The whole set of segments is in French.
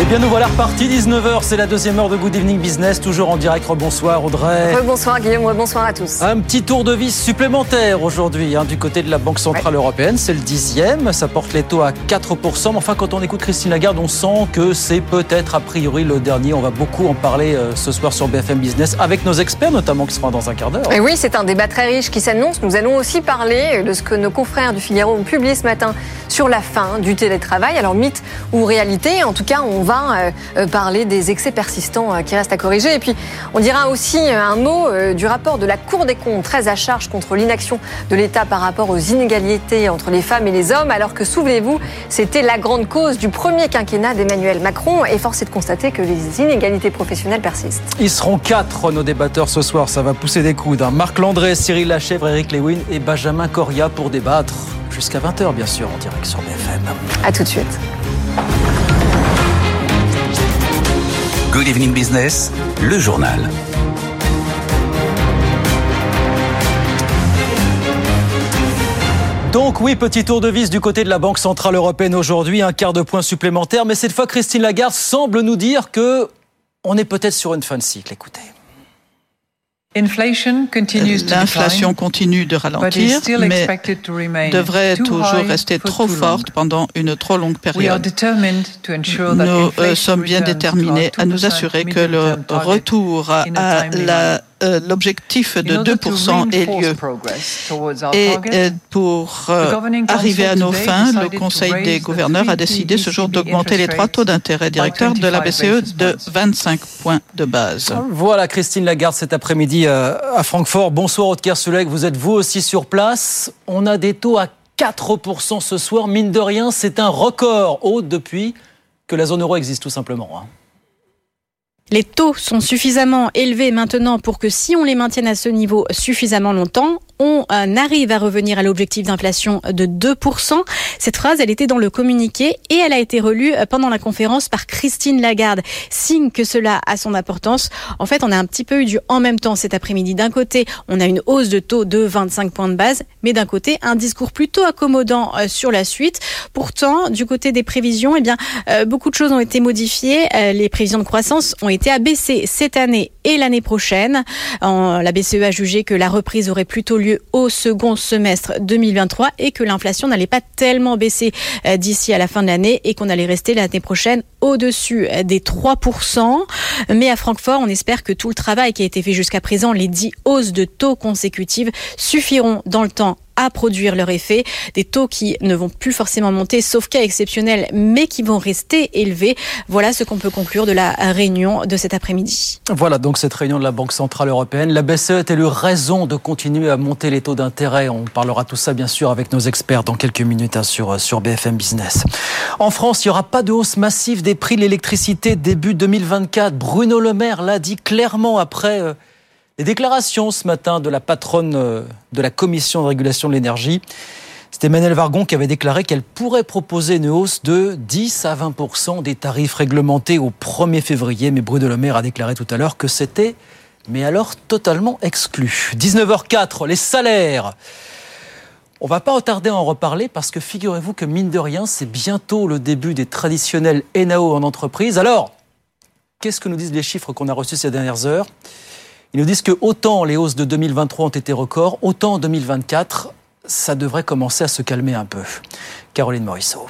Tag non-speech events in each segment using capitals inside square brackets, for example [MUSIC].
Eh bien, nous voilà repartis. 19h, c'est la deuxième heure de Good Evening Business, toujours en direct. Bonsoir Audrey. Bonsoir Guillaume, bonsoir à tous. Un petit tour de vis supplémentaire aujourd'hui hein, du côté de la Banque Centrale Européenne. C'est le dixième, ça porte les taux à 4%. Mais enfin, quand on écoute Christine Lagarde, on sent que c'est peut-être a priori le dernier. On va beaucoup en parler euh, ce soir sur BFM Business avec nos experts, notamment qui seront dans un quart d'heure. Et oui, c'est un débat très riche qui s'annonce. Nous allons aussi parler de ce que nos confrères du Figaro ont publié ce matin sur la fin du télétravail. Alors, mythe ou réalité, en tout cas, on va euh, euh, parler des excès persistants euh, qui restent à corriger. Et puis, on dira aussi un mot du rapport de la Cour des comptes, très à charge contre l'inaction de l'État par rapport aux inégalités entre les femmes et les hommes, alors que, souvenez-vous, c'était la grande cause du premier quinquennat d'Emmanuel Macron. Et force est de constater que les inégalités professionnelles persistent. Ils seront quatre, nos débatteurs, ce soir. Ça va pousser des coudes. Hein. Marc Landré, Cyril Lachèvre, Eric Lewin et Benjamin Coria pour débattre jusqu'à 20h, bien sûr, en direct sur BFM. A tout de suite. Good Evening Business, le journal. Donc oui, petit tour de vis du côté de la Banque Centrale Européenne aujourd'hui, un quart de point supplémentaire, mais cette fois Christine Lagarde semble nous dire que on est peut-être sur une fin de cycle. Écoutez. L'inflation continue de ralentir, mais devrait toujours rester trop forte pendant une trop longue période. Nous euh, sommes bien déterminés à nous assurer que le retour à la euh, l'objectif de 2% ait lieu. Et euh, pour euh, arriver à nos fins, le Conseil des gouverneurs a décidé ce jour d'augmenter les trois taux d'intérêt directeurs de la BCE de 25 points de base. Voilà Christine Lagarde cet après-midi à Francfort. Bonsoir Aude Kersulek, vous êtes vous aussi sur place. On a des taux à 4% ce soir. Mine de rien, c'est un record haut depuis que la zone euro existe tout simplement. Les taux sont suffisamment élevés maintenant pour que si on les maintienne à ce niveau suffisamment longtemps, on euh, arrive à revenir à l'objectif d'inflation de 2%. Cette phrase, elle était dans le communiqué et elle a été relue euh, pendant la conférence par Christine Lagarde. Signe que cela a son importance. En fait, on a un petit peu eu du en même temps cet après-midi. D'un côté, on a une hausse de taux de 25 points de base, mais d'un côté, un discours plutôt accommodant euh, sur la suite. Pourtant, du côté des prévisions, eh bien, beaucoup de choses ont été modifiées. Les prévisions de croissance ont été abaissées cette année et l'année prochaine. La BCE a jugé que la reprise aurait plutôt lieu au second semestre 2023 et que l'inflation n'allait pas tellement baisser euh, d'ici à la fin de l'année et qu'on allait rester l'année prochaine au-dessus euh, des 3%. Mais à Francfort, on espère que tout le travail qui a été fait jusqu'à présent, les 10 hausses de taux consécutives, suffiront dans le temps à produire leur effet. Des taux qui ne vont plus forcément monter, sauf cas exceptionnels, mais qui vont rester élevés. Voilà ce qu'on peut conclure de la réunion de cet après-midi. Voilà donc cette réunion de la Banque Centrale Européenne. La BCE a-t-elle eu raison de continuer à monter les taux d'intérêt On parlera tout ça bien sûr avec nos experts dans quelques minutes hein, sur, sur BFM Business. En France, il n'y aura pas de hausse massive des prix de l'électricité début 2024. Bruno Le Maire l'a dit clairement après... Euh, les déclarations ce matin de la patronne euh, de la Commission de régulation de l'énergie, c'était Emmanuel Vargon qui avait déclaré qu'elle pourrait proposer une hausse de 10 à 20% des tarifs réglementés au 1er février. Mais Bruno Le Maire a déclaré tout à l'heure que c'était, mais alors totalement exclu. 19h04, les salaires. On va pas retarder à en reparler parce que figurez-vous que mine de rien, c'est bientôt le début des traditionnels NAO en entreprise. Alors, qu'est-ce que nous disent les chiffres qu'on a reçus ces dernières heures? Ils nous disent que autant les hausses de 2023 ont été records, autant en 2024, ça devrait commencer à se calmer un peu. Caroline Morisseau.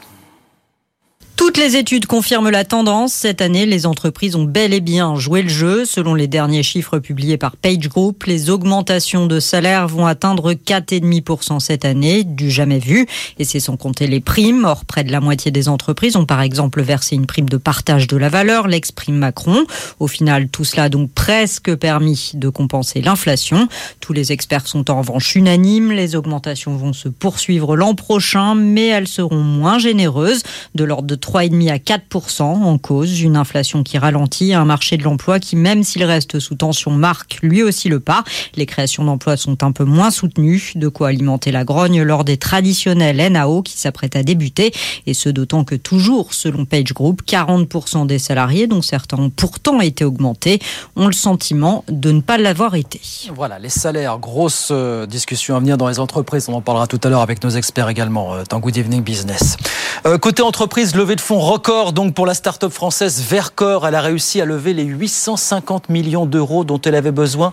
Toutes les études confirment la tendance. Cette année, les entreprises ont bel et bien joué le jeu. Selon les derniers chiffres publiés par Page Group, les augmentations de salaire vont atteindre 4,5% cette année, du jamais vu. Et c'est sans compter les primes. Or, près de la moitié des entreprises ont par exemple versé une prime de partage de la valeur, l'exprime Macron. Au final, tout cela a donc presque permis de compenser l'inflation. Tous les experts sont en revanche unanimes. Les augmentations vont se poursuivre l'an prochain, mais elles seront moins généreuses. de l'ordre de 3,5 à 4% en cause une inflation qui ralentit, un marché de l'emploi qui, même s'il reste sous tension, marque lui aussi le pas. Les créations d'emplois sont un peu moins soutenues, de quoi alimenter la grogne lors des traditionnels NAO qui s'apprêtent à débuter, et ce d'autant que toujours, selon Page Group, 40% des salariés, dont certains ont pourtant été augmentés, ont le sentiment de ne pas l'avoir été. Voilà, les salaires, grosse euh, discussion à venir dans les entreprises, on en parlera tout à l'heure avec nos experts également euh, dans Good Evening Business. Euh, côté entreprise, levée fonds record donc pour la start-up française Vercor, elle a réussi à lever les 850 millions d'euros dont elle avait besoin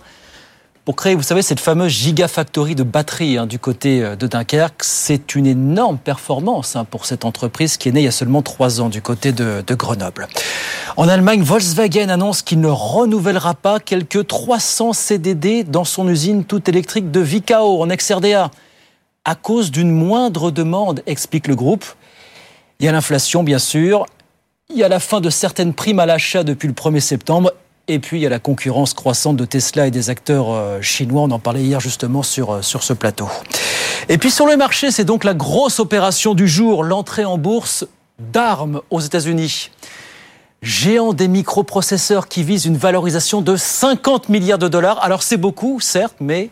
pour créer, vous savez, cette fameuse gigafactory de batteries hein, du côté euh, de Dunkerque. C'est une énorme performance hein, pour cette entreprise qui est née il y a seulement trois ans du côté de, de Grenoble. En Allemagne, Volkswagen annonce qu'il ne renouvellera pas quelques 300 CDD dans son usine toute électrique de Vicao en ex-RDA à cause d'une moindre demande, explique le groupe. Il y a l'inflation, bien sûr. Il y a la fin de certaines primes à l'achat depuis le 1er septembre et puis il y a la concurrence croissante de Tesla et des acteurs euh, chinois. On en parlait hier justement sur, euh, sur ce plateau. Et puis sur le marché, c'est donc la grosse opération du jour, l'entrée en bourse d'armes aux États-Unis. Géant des microprocesseurs qui vise une valorisation de 50 milliards de dollars. Alors c'est beaucoup, certes, mais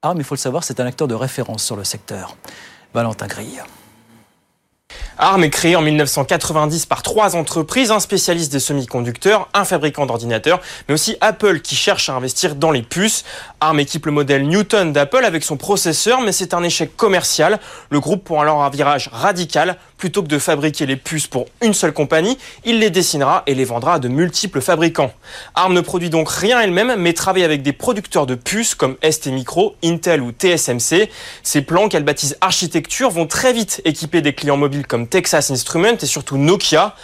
ARM, il faut le savoir, c'est un acteur de référence sur le secteur. Valentin Grille. ARM est créé en 1990 par trois entreprises, un spécialiste des semi-conducteurs, un fabricant d'ordinateurs, mais aussi Apple qui cherche à investir dans les puces. ARM équipe le modèle Newton d'Apple avec son processeur, mais c'est un échec commercial. Le groupe prend alors un virage radical. Plutôt que de fabriquer les puces pour une seule compagnie, il les dessinera et les vendra à de multiples fabricants. ARM ne produit donc rien elle-même, mais travaille avec des producteurs de puces comme ST Micro, Intel ou TSMC. Ces plans qu'elle baptise architecture vont très vite équiper des clients mobiles comme Texas Instruments et surtout Nokia.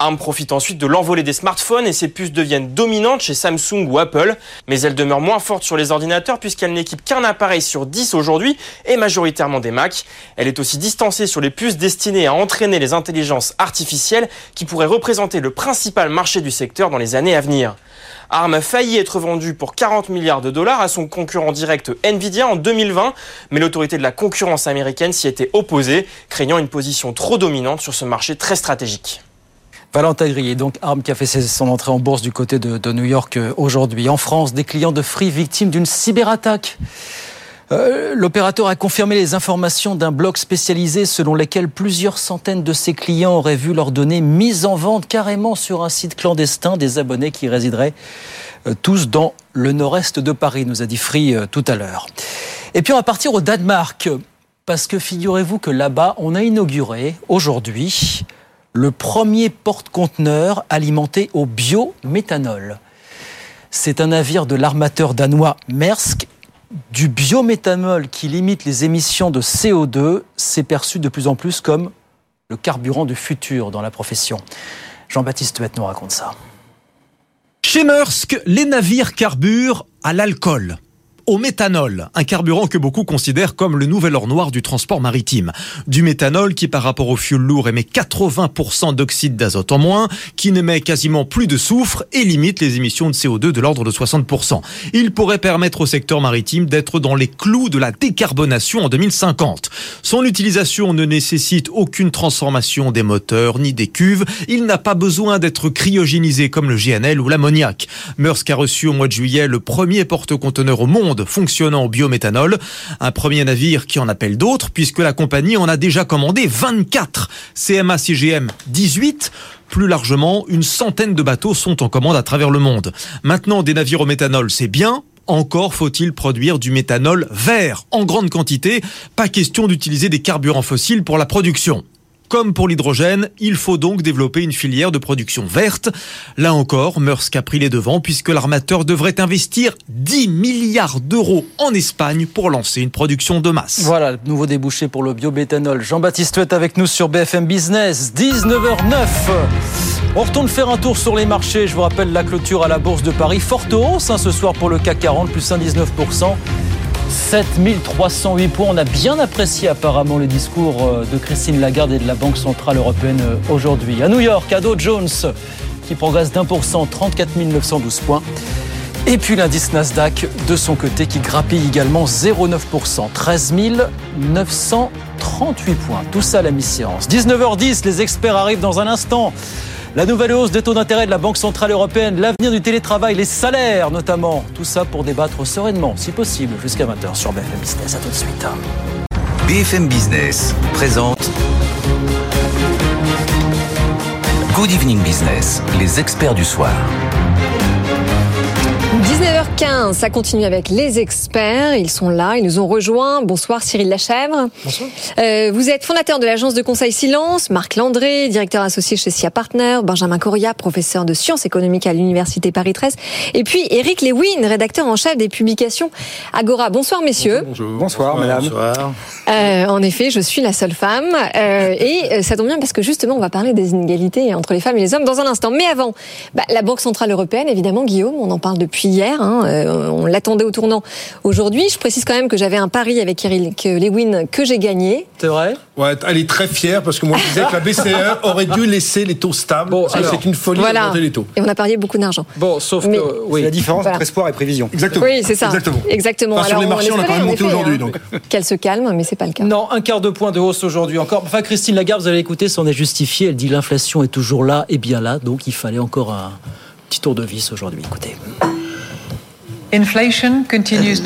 ARM profite ensuite de l'envolée des smartphones et ses puces deviennent dominantes chez Samsung ou Apple, mais elle demeure moins forte sur les ordinateurs puisqu'elle n'équipe qu'un appareil sur 10 aujourd'hui et majoritairement des Mac. Elle est aussi distancée sur les puces destinées à entraîner les intelligences artificielles qui pourraient représenter le principal marché du secteur dans les années à venir. ARM a failli être vendu pour 40 milliards de dollars à son concurrent direct Nvidia en 2020, mais l'autorité de la concurrence américaine s'y était opposée, craignant une position trop dominante sur ce marché très stratégique. Valentin Grillet, donc Arm qui a fait son entrée en bourse du côté de, New York euh, aujourd'hui. En France, des clients de Free victimes d'une cyberattaque. Euh, l'opérateur a confirmé les informations d'un blog spécialisé selon lesquels plusieurs centaines de ses clients auraient vu leurs données mises en vente carrément sur un site clandestin des abonnés qui résideraient euh, tous dans le nord-est de Paris, nous a dit Free tout à l'heure. Et puis on va partir au Danemark, parce que figurez-vous que là-bas, on a inauguré aujourd'hui le premier porte-conteneur alimenté au biométhanol. C'est un navire de l'armateur danois Maersk. Du biométhanol qui limite les émissions de CO2, c'est perçu de plus en plus comme le carburant du futur dans la profession. Jean-Baptiste Huette nous raconte ça. Chez Maersk, les navires carburent à l'alcool au méthanol, un carburant que beaucoup considèrent comme le nouvel or noir du transport maritime. Du méthanol qui par rapport au fioul lourd émet 80% d'oxyde d'azote en moins, qui n'émet quasiment plus de soufre et limite les émissions de CO2 de l'ordre de 60%. Il pourrait permettre au secteur maritime d'être dans les clous de la décarbonation en 2050. Son utilisation ne nécessite aucune transformation des moteurs ni des cuves. Il n'a pas besoin d'être cryogénisé comme le GNL ou l'ammoniac. Maersk a reçu au mois de juillet le premier porte-conteneur au monde fonctionnant au biométhanol. Un premier navire qui en appelle d'autres puisque la compagnie en a déjà commandé 24. CMA CGM 18. Plus largement, une centaine de bateaux sont en commande à travers le monde. Maintenant, des navires au méthanol, c'est bien, encore faut-il produire du méthanol vert en grande quantité. Pas question d'utiliser des carburants fossiles pour la production. Comme pour l'hydrogène, il faut donc développer une filière de production verte. Là encore, Maersk a pris les devants puisque l'armateur devrait investir 10 milliards d'euros en Espagne pour lancer une production de masse. Voilà, nouveau débouché pour le biométhanol. Jean-Baptiste est avec nous sur BFM Business, 19h09. On retourne faire un tour sur les marchés. Je vous rappelle la clôture à la Bourse de Paris. Forte hausse hein, ce soir pour le CAC 40, plus 1,19%. 7308 points. On a bien apprécié apparemment le discours euh, de Christine Lagarde et de la Banque Centrale Européenne euh, aujourd'hui. À New York, à Jones qui progresse d'un pour cent, 34 912 points. Et puis l'indice Nasdaq de son côté qui grappille également 0,9%, 13 930 38 points. Tout ça à la mi-séance. 19h10, les experts arrivent dans un instant. La nouvelle hausse des taux d'intérêt de la Banque Centrale Européenne, l'avenir du télétravail, les salaires notamment. Tout ça pour débattre sereinement, si possible, jusqu'à 20h sur BFM Business. À tout de suite. BFM Business présente Good Evening Business, les experts du soir. 19h15, ça continue avec les experts. Ils sont là, ils nous ont rejoints. Bonsoir Cyril Lachèvre. Bonsoir. Euh, vous êtes fondateur de l'agence de conseil Silence, Marc Landré, directeur associé chez SIA Partner, Benjamin Coria, professeur de sciences économiques à l'université Paris 13, et puis Eric Lewin, rédacteur en chef des publications Agora. Bonsoir messieurs. Bonjour. Bonsoir, madame. Bonsoir. Euh, en effet, je suis la seule femme euh, et ça tombe bien parce que justement on va parler des inégalités entre les femmes et les hommes dans un instant. Mais avant, bah, la Banque centrale européenne, évidemment, Guillaume, on en parle depuis hier. Hein, euh, on l'attendait au tournant aujourd'hui. Je précise quand même que j'avais un pari avec Eric Lewin que j'ai gagné. C'est vrai? Ouais, elle est très fière parce que moi je disais que la BCE [LAUGHS] aurait dû laisser les taux stables. Bon, c'est une folie voilà. d'augmenter les taux. Et on a parié beaucoup d'argent. Bon, sauf Mais- que oui. C'est la différence Voilà. entre espoir et prévision. Exactement. Oui, c'est ça. Exactement. Exactement. Enfin, sur les marchés, on a quand même monté effet, aujourd'hui. hein, Donc. Qu'elle se calme, mais c'est pas le cas. Non, un quart de point de hausse aujourd'hui encore. Enfin, Christine Lagarde, vous allez écouter, c'en est justifié. Elle dit l'inflation est toujours là et bien là, donc il fallait encore un petit tour de vis aujourd'hui. Écoutez.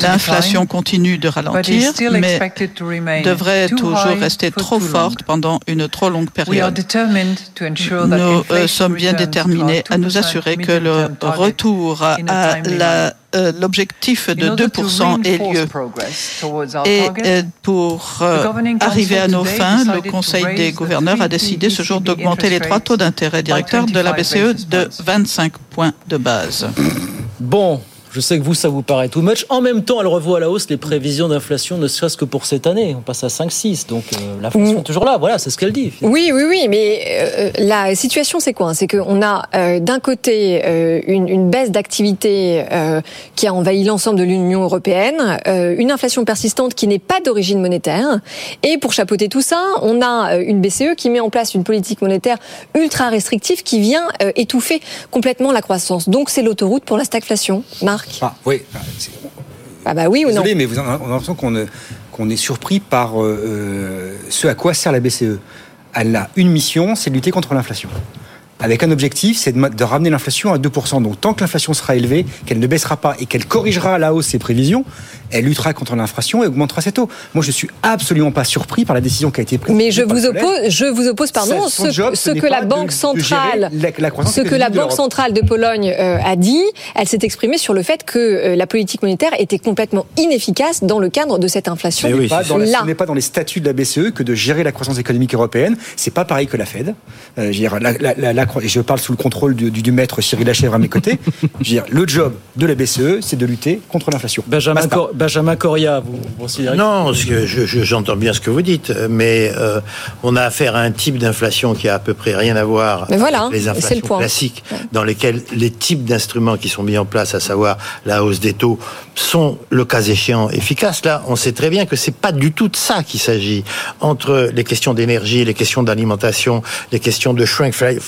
L'inflation continue de ralentir, mais devrait toujours rester trop forte pendant une trop longue période. Nous euh, sommes bien déterminés à nous assurer que le retour à la- euh, l'objectif de 2% ait lieu. Et euh, pour euh, arriver à nos fins, le Conseil des gouverneurs a décidé ce jour d'augmenter les trois taux d'intérêt directeurs de la BCE de 25 points de base. Bon, je sais que vous, ça vous paraît too much. En même temps, elle revoit à la hausse les prévisions d'inflation, ne serait-ce que pour cette année. On passe à 5-6, donc euh, l'inflation Mm. est toujours là. Voilà, c'est ce qu'elle dit. Oui, oui, oui, mais euh, la situation, c'est quoi? C'est qu'on a euh, d'un côté euh, une, une baisse d'activité euh, qui a envahi l'ensemble de l'Union européenne, euh, une inflation persistante qui n'est pas d'origine monétaire, et pour chapeauter tout ça, on a euh, une BCE qui met en place une politique monétaire ultra restrictive qui vient euh, étouffer complètement la croissance. Donc c'est l'autoroute pour la stagflation, Marc? Ah, oui. Ah bah oui ou non Désolé, mais vous, on a l'impression qu'on qu'on est surpris par euh, euh, ce à quoi sert la BCE. Elle a une mission, c'est de lutter contre l'inflation. Avec un objectif, c'est de, de ramener l'inflation à 2%. Donc tant que l'inflation sera élevée, qu'elle ne baissera pas et qu'elle corrigera à la hausse ses prévisions, elle luttera contre l'inflation et augmentera ses taux. Moi, je suis absolument pas surpris par la décision qui a été prise. Mais je vous oppose, je vous oppose, pardon, ce, job, ce ce n'est que la Banque de- de centrale, gérer la- la croissance ce que la de Banque centrale de Pologne euh, a dit, elle s'est exprimée sur le fait que euh, la politique monétaire était complètement inefficace dans le cadre de cette inflation. Ce n'est pas dans la- là. ce n'est pas dans les statuts de la BCE que de gérer la croissance économique européenne. C'est pas pareil que la Fed. Euh, je, veux dire, la- la- la- la cro- et je parle sous le contrôle du, du- du maître Cyril Lachèvre à mes côtés. Je veux dire, le job de la BCE, c'est de lutter contre l'inflation. Benjamin. Cor- Benjamin Coria, vous, vous considérez Non, que je- je- j'entends bien ce que vous dites, mais euh, on a affaire à un type d'inflation qui a à peu près rien à voir Mais voilà, avec les le inflations point. classiques, dans lesquelles les types d'instruments qui sont mis en place, à savoir la hausse des taux, sont le cas échéant efficaces. Là, on sait très bien que c'est pas du tout de ça qu'il s'agit. Entre les questions d'énergie, les questions d'alimentation, les questions de shrinkflation,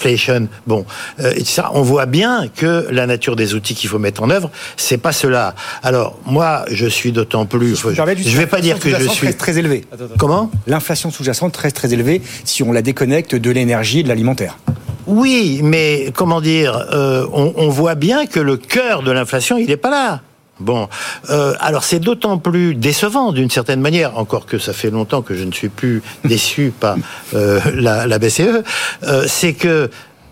bon, euh, et ça, on voit bien que la nature des outils qu'il faut mettre en œuvre, c'est pas cela. Alors moi, je suis d'autant plus. Si je je vais pas dire que je l'inflation suis reste très élevée. Comment? L'inflation sous-jacente reste très élevée si on la déconnecte de l'énergie et de l'alimentaire. Oui, mais comment dire, euh, on, on voit bien que le cœur de l'inflation, il n'est pas là. Bon, euh, alors c'est d'autant plus décevant d'une certaine manière, encore que ça fait longtemps que je ne suis plus déçu par euh, la, la BCE, c'est que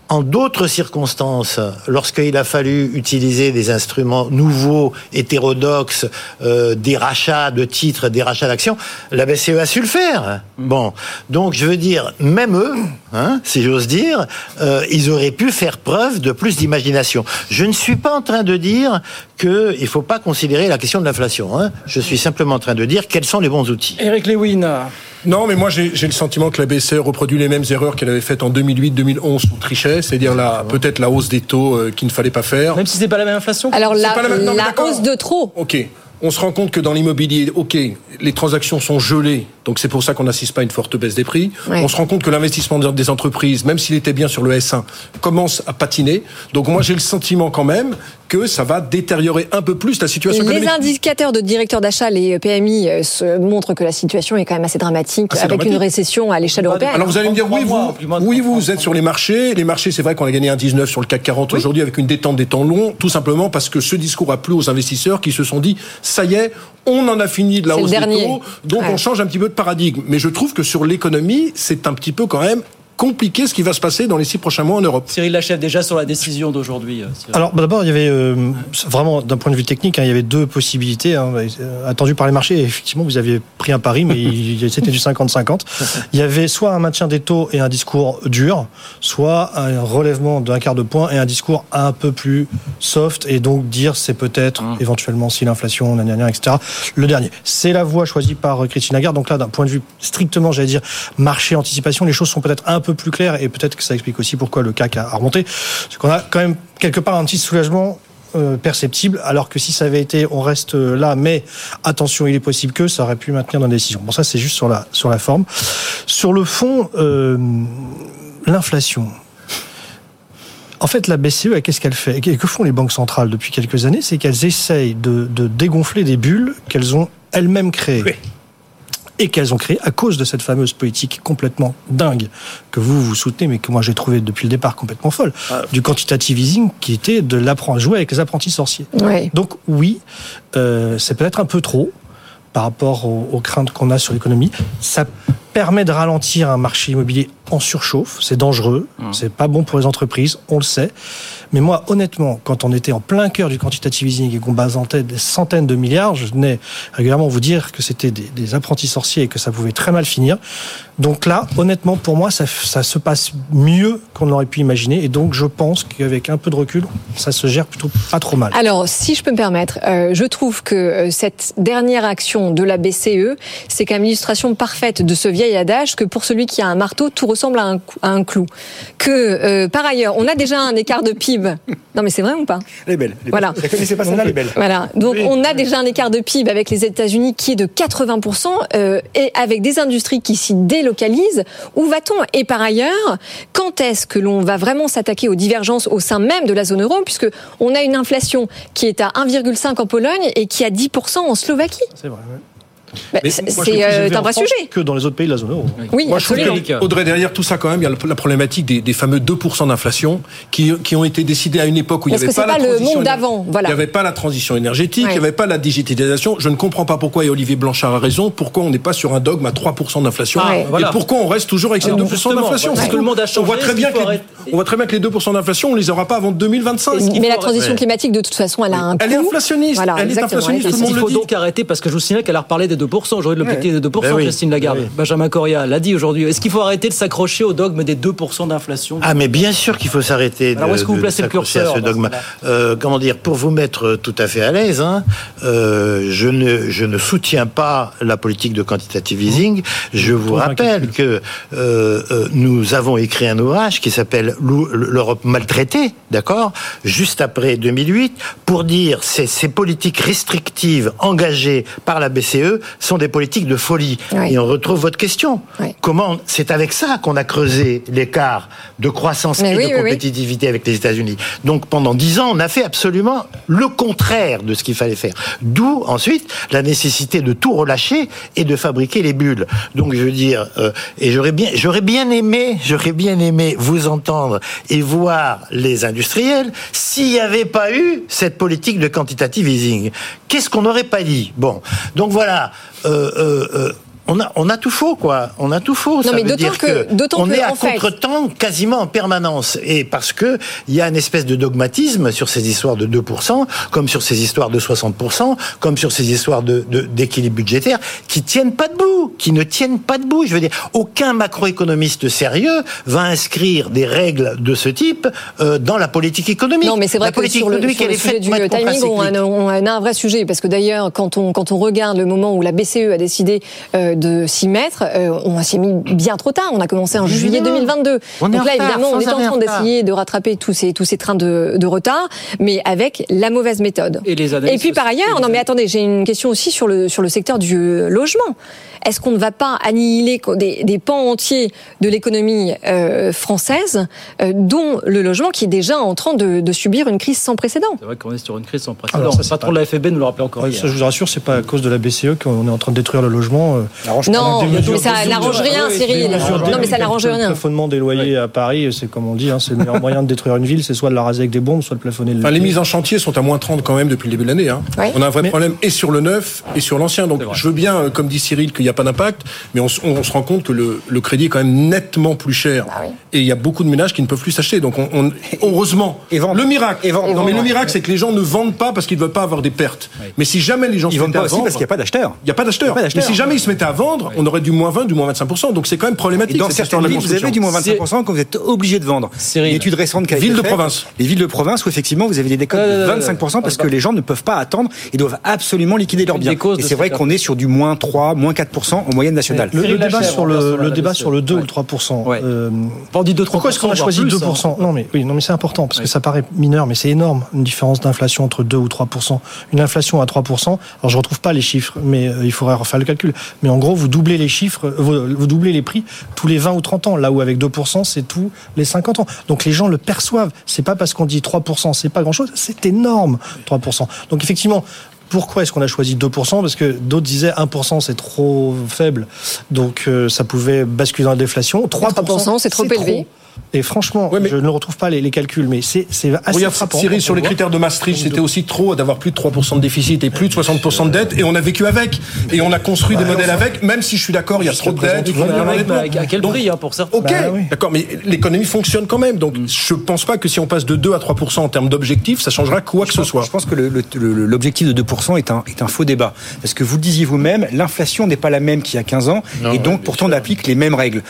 en d'autres circonstances, lorsqu'il a fallu utiliser des instruments nouveaux, hétérodoxes, euh, des rachats de titres, des rachats d'actions, la BCE a su le faire. Bon, donc je veux dire, même eux, hein, si j'ose dire, euh, ils auraient pu faire preuve de plus d'imagination. Je ne suis pas en train de dire qu'il ne faut pas considérer la question de l'inflation. Hein. Je suis simplement en train de dire quels sont les bons outils. Eric Lewin. Non, mais moi j'ai le sentiment que la BCE reproduit les mêmes erreurs qu'elle avait faites en 2008-2011 sous Trichet, c'est-à-dire la peut-être la hausse des taux euh, qu'il ne fallait pas faire. Même si c'est pas la même inflation Alors la, pas la même- non, mais la hausse de trop. Ok. On se rend compte que dans l'immobilier, ok, les transactions sont gelées Donc c'est pour ça qu'on n'assiste pas à une forte baisse des prix. On se rend compte que l'investissement des entreprises, même s'il était bien sur le S1, commence à patiner. Donc moi j'ai le sentiment quand même que ça va détériorer un peu plus la situation les économique. Les indicateurs de directeurs d'achat, les PMI, euh, se montrent que la situation est quand même assez dramatique, avec une récession à l'échelle européenne. Alors vous allez me dire, oui, vous, oui, vous êtes sur les marchés. Les marchés, c'est vrai qu'on a gagné un 19 sur le CAC 40 aujourd'hui avec une détente des temps longs, tout simplement parce que ce discours a plu aux investisseurs qui se sont dit, ça y est, on en a fini de la hausse des taux, donc on change un petit peu de paradigme. Mais je trouve que sur l'économie, c'est un petit peu quand même compliqué ce qui va se passer dans les six prochains mois en Europe. Cyril Lachèvre, déjà sur la décision d'aujourd'hui. Euh, Alors bah, d'abord, il y avait euh, vraiment d'un point de vue technique, hein, il y avait deux possibilités hein, euh, attendues par les marchés. Effectivement, vous aviez pris un pari, mais c'était du 50-50. Il y avait soit un maintien des taux et un discours dur, soit un relèvement d'un quart de point et un discours un peu plus soft, et donc dire c'est peut-être mmh. éventuellement si l'inflation, etc. Le dernier, c'est la voie choisie par Christine Lagarde. Donc là, d'un point de vue strictement, j'allais dire marché anticipation, les choses sont peut-être un peu plus clair et peut-être que ça explique aussi pourquoi le CAC a remonté. C'est qu'on a quand même quelque part un petit soulagement euh, perceptible, alors que si ça avait été on reste là, mais attention, il est possible que ça aurait pu maintenir nos décisions. Bon, ça c'est juste sur la, sur la forme. Sur le fond, euh, l'inflation. En fait, la BCE, qu'est-ce qu'elle fait? Et que font les banques centrales depuis quelques années? C'est qu'elles essayent de, de, dégonfler des bulles qu'elles ont elles-mêmes créées. Oui et qu'elles ont créé à cause de cette fameuse politique complètement dingue que vous vous soutenez, mais que moi j'ai trouvé depuis le départ complètement folle, ah. du quantitative easing qui était de l'apprendre jouer avec les apprentis sorciers. Donc oui, euh, c'est peut-être un peu trop par rapport aux, aux craintes qu'on a sur l'économie. Ça permet de ralentir un marché immobilier en surchauffe. C'est dangereux, mmh. c'est pas bon pour les entreprises, on le sait. Mais moi, honnêtement, quand on était en plein cœur du quantitative easing et qu'on basantait des centaines de milliards, je venais régulièrement vous dire que c'était des, apprentis sorciers et que ça pouvait très mal finir. Donc là, honnêtement, pour moi, ça, se passe mieux qu'on l'aurait pu imaginer. Et donc, je pense qu'avec un peu de recul, ça se gère plutôt pas trop mal. Alors, si je peux me permettre, euh, je trouve que euh, cette dernière action de la BCE, c'est quand même l'illustration parfaite de ce vieil adage que pour celui qui a un marteau, tout ressemble à un, clou. Que, euh, par ailleurs, on a déjà un écart de PIB. Non, mais c'est vrai ou pas? Elle est belle. voilà. pas celle-là, elle est belle. Voilà. Donc, on a déjà un écart de PIB avec les États-Unis qui est de 80% et avec des industries qui s'y délocalisent localise. Où va-t-on? Et par ailleurs, quand est-ce que l'on va vraiment s'attaquer aux divergences au sein même de la zone euro, puisque on a une inflation qui est à 1,5 en Pologne et qui est à 10% en Slovaquie. C'est vrai. Bah, c'est euh, un vrai sujet. Que dans les autres pays de la zone euro. Oui, Moi, je trouve Audrey, derrière tout ça, quand même, il y a la problématique des, fameux 2% d'inflation qui, qui, ont été décidés à une époque où il n'y avait pas, la le monde d'avant. Voilà. Il n'y avait pas la transition énergétique, il n'y avait pas la digitalisation. Je ne comprends pas pourquoi, et Olivier Blanchard a raison, pourquoi on n'est pas sur un dogme à 3% d'inflation. Et pourquoi on reste toujours avec ces 2% d'inflation? Parce que le monde a changé. On voit très bien que les, on voit très bien que les 2% d'inflation, on les aura pas avant 2025. Mais la transition climatique, de toute façon, elle a un coût. Elle est inflationniste. Elle est inflationniste. Il faut donc arrêter? Parce que je vous signale qu'elle a reparlé des 2%. J'aurais de de 2%, ben Christine Lagarde. Ben Benjamin Coria l'a dit aujourd'hui. Est-ce qu'il faut arrêter de s'accrocher au dogme des 2% d'inflation? Ah, mais bien sûr qu'il faut s'arrêter Alors, où est-ce que vous placez le curseur à ce dogme? euh, Comment dire Pour vous mettre tout à fait à l'aise, hein, euh, je, ne, je ne soutiens pas la politique de quantitative easing. Je vous rappelle que euh, nous avons écrit un ouvrage qui s'appelle L'Europe maltraitée, d'accord Juste après 2008, pour dire ces, ces politiques restrictives engagées par la BCE sont des politiques de folie. Et on retrouve votre question. Comment c'est avec ça qu'on a creusé l'écart de croissance et de compétitivité avec les États-Unis. Donc pendant dix ans, on a fait absolument le contraire de ce qu'il fallait faire. D'où ensuite la nécessité de tout relâcher et de fabriquer les bulles. Donc je veux dire, euh, et j'aurais bien, j'aurais bien aimé, j'aurais bien aimé vous entendre et voir les industriels s'il n'y avait pas eu cette politique de quantitative easing. Qu'est-ce qu'on n'aurait pas dit? Bon, donc voilà. Euh, euh, euh, on a, on a tout faux, quoi. On a tout faux. ça veut dire que, on est à contre-temps quasiment en permanence. Et parce que il y a une espèce de dogmatisme sur ces histoires de 2%, comme sur ces histoires de 60%, comme sur ces histoires de, d'équilibre budgétaire, qui tiennent pas debout, qui ne tiennent pas debout. Je veux dire, aucun macroéconomiste sérieux va inscrire des règles de ce type euh, dans la politique économique. Non, mais c'est vrai que sur le, sur le sujet du timing, on a, on a, un vrai sujet. Parce que d'ailleurs, quand on, quand on regarde le moment où la BCE a décidé euh, de s'y mettre. on s'y est mis bien trop tard. On a commencé en juillet 2022. Donc là, évidemment, on est en train d'essayer de rattraper tous ces tous ces trains de, de retard, mais avec la mauvaise méthode. Et, les et puis par ailleurs, non mais attendez, j'ai une question aussi sur le sur le secteur du logement. Est-ce qu'on ne va pas annihiler des, des pans entiers de l'économie euh, française, euh, dont le logement qui est déjà en train de, de subir une crise sans précédent? C'est vrai qu'on est sur une crise sans précédent. Alors, le patron de la FEB nous le rappelait encore hier. Ça, je vous rassure, c'est pas à cause de la BCE qu'on est en train de détruire le logement. Euh. Non, mais ça n'arrange rien, Cyril. Non, mais ça n'arrange rien. Le plafonnement des loyers à Paris, c'est comme on dit, hein, c'est le meilleur moyen de détruire une ville, c'est soit de la raser avec des bombes, soit de plafonner le. Enfin, les mises en chantier sont à moins 30 quand même depuis le début de l'année. Hein. On a un vrai problème et sur le neuf et sur l'ancien. Donc je veux bien, comme dit Cyril, qu'il n'y a pas d'impact, mais on, se rend compte que le, crédit est quand même nettement plus cher. Ah et il y a beaucoup de ménages qui ne peuvent plus s'acheter. Donc on, heureusement, le miracle. non, mais le miracle, c'est que les gens ne vendent pas parce qu'ils ne veulent pas avoir des pertes. Mais si jamais les gens ils se vendent pas aussi parce qu'il n'y a pas d'acheteurs. Il n'y a pas d'acheteurs. Mais si jamais ils se mettaient à vendre, on aurait du moins 20, du moins 25 Donc c'est quand même problématique. dans certaines villes, vous avez du moins 25 quand vous êtes obligé de vendre. Une étude récente qui a Villes de province. Les villes de province où effectivement vous avez des décotes de 25 parce que les gens ne peuvent pas attendre. Ils doivent absolument liquider leurs biens. Et c'est vrai qu'on est sur du moins 3, moins 4 en moyenne nationale. Le débat sur le débat sur le 2 ou le 3 euh, Pourquoi est-ce qu'on a choisi 2 hein. Non mais oui, non mais c'est important parce que ça paraît mineur, mais c'est énorme une différence d'inflation entre 2 ou 3% Une inflation à 3% Alors je retrouve pas les chiffres, mais euh, il faudrait refaire le calcul. Mais en gros, vous doublez les chiffres, vous, vous doublez les prix tous les 20 ou 30 ans, là où avec 2 c'est tous les 50 ans. Donc les gens le perçoivent. C'est pas parce qu'on dit 3% c'est pas grand-chose, c'est énorme 3 Donc effectivement, pourquoi est-ce qu'on a choisi 2% Parce que d'autres disaient 1% c'est trop faible, donc euh, ça pouvait basculer dans la déflation. 3%, 3% c'est trop élevé. Et franchement, je ne retrouve pas les, calculs, mais c'est assez Regarde, frappant. Cyril, sur les critères de Maastricht, c'était aussi trop d'avoir plus de 3% de déficit et plus de 60% de dette, et on a vécu avec, et on a construit des modèles avec, même si je suis d'accord, il y a trop de dettes. À quel prix, hein, pour certains Ok, bah d'accord, mais l'économie fonctionne quand même, donc mm. je ne pense pas que si on passe de 2 à 3% en termes d'objectifs, ça changera quoi que ce soit. Je pense que l'objectif de 2% est un, est un faux débat, parce que vous le disiez vous-même, l'inflation n'est pas la même qu'il y a 15 ans, et donc pourtant on applique les mêmes règles.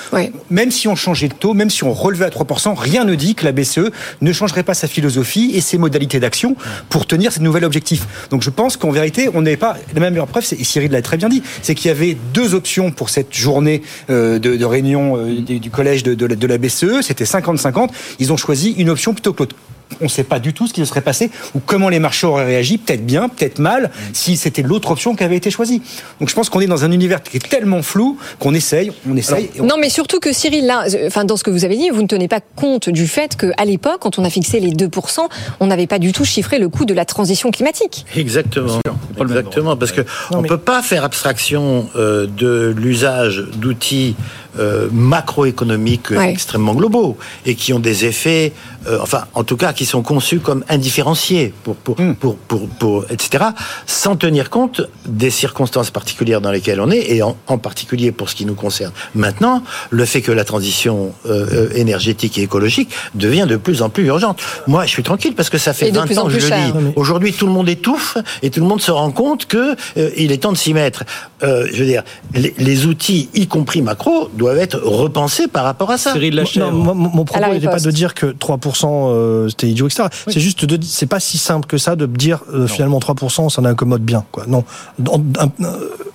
Même si on changeait de taux, même si on relevait à 3%, rien ne dit que la BCE ne changerait pas sa philosophie et ses modalités d'action pour tenir ce nouvel objectif. Donc je pense qu'en vérité, on n'est pas la même preuve, et Cyril l'a très bien dit, c'est qu'il y avait deux options pour cette journée euh, de, réunion euh, du collège de, de la BCE, c'était 50-50, ils ont choisi une option plutôt que l'autre on ne sait pas du tout ce qui se serait passé ou comment les marchés auraient réagi, peut-être bien, peut-être mal, si c'était l'autre option qui avait été choisie. Donc je pense qu'on est dans un univers qui est tellement flou qu'on essaye, on essaye. Non, mais surtout que Cyril, là, euh, enfin dans ce que vous avez dit, vous ne tenez pas compte du fait qu'à l'époque, quand on a fixé les 2%, on n'avait pas du tout chiffré le coût de la transition climatique. Exactement. Exactement, parce que on ne peut pas faire abstraction euh, de l'usage d'outils euh, macroéconomiques extrêmement globaux et qui ont des effets, euh, enfin, en tout cas, qui sont conçus comme indifférenciés pour, pour, hmm. pour, pour, pour, etc., sans tenir compte des circonstances particulières dans lesquelles on est et en, en particulier pour ce qui nous concerne maintenant, le fait que la transition euh, énergétique et écologique devient de plus en plus urgente. Moi, je suis tranquille parce que ça fait 20 ans que je le dis. Aujourd'hui, tout le monde étouffe et tout le monde se rend compte que il est temps de s'y mettre. je veux dire, les, les outils, y compris macro, doivent doivent être repensés par rapport à ça. Cyril non, mon propos n'était pas de dire que 3% euh, c'était idiot, etc. C'est juste de, c'est pas si simple que ça de dire euh, finalement 3% ça n'incommode bien, quoi. Non. Euh,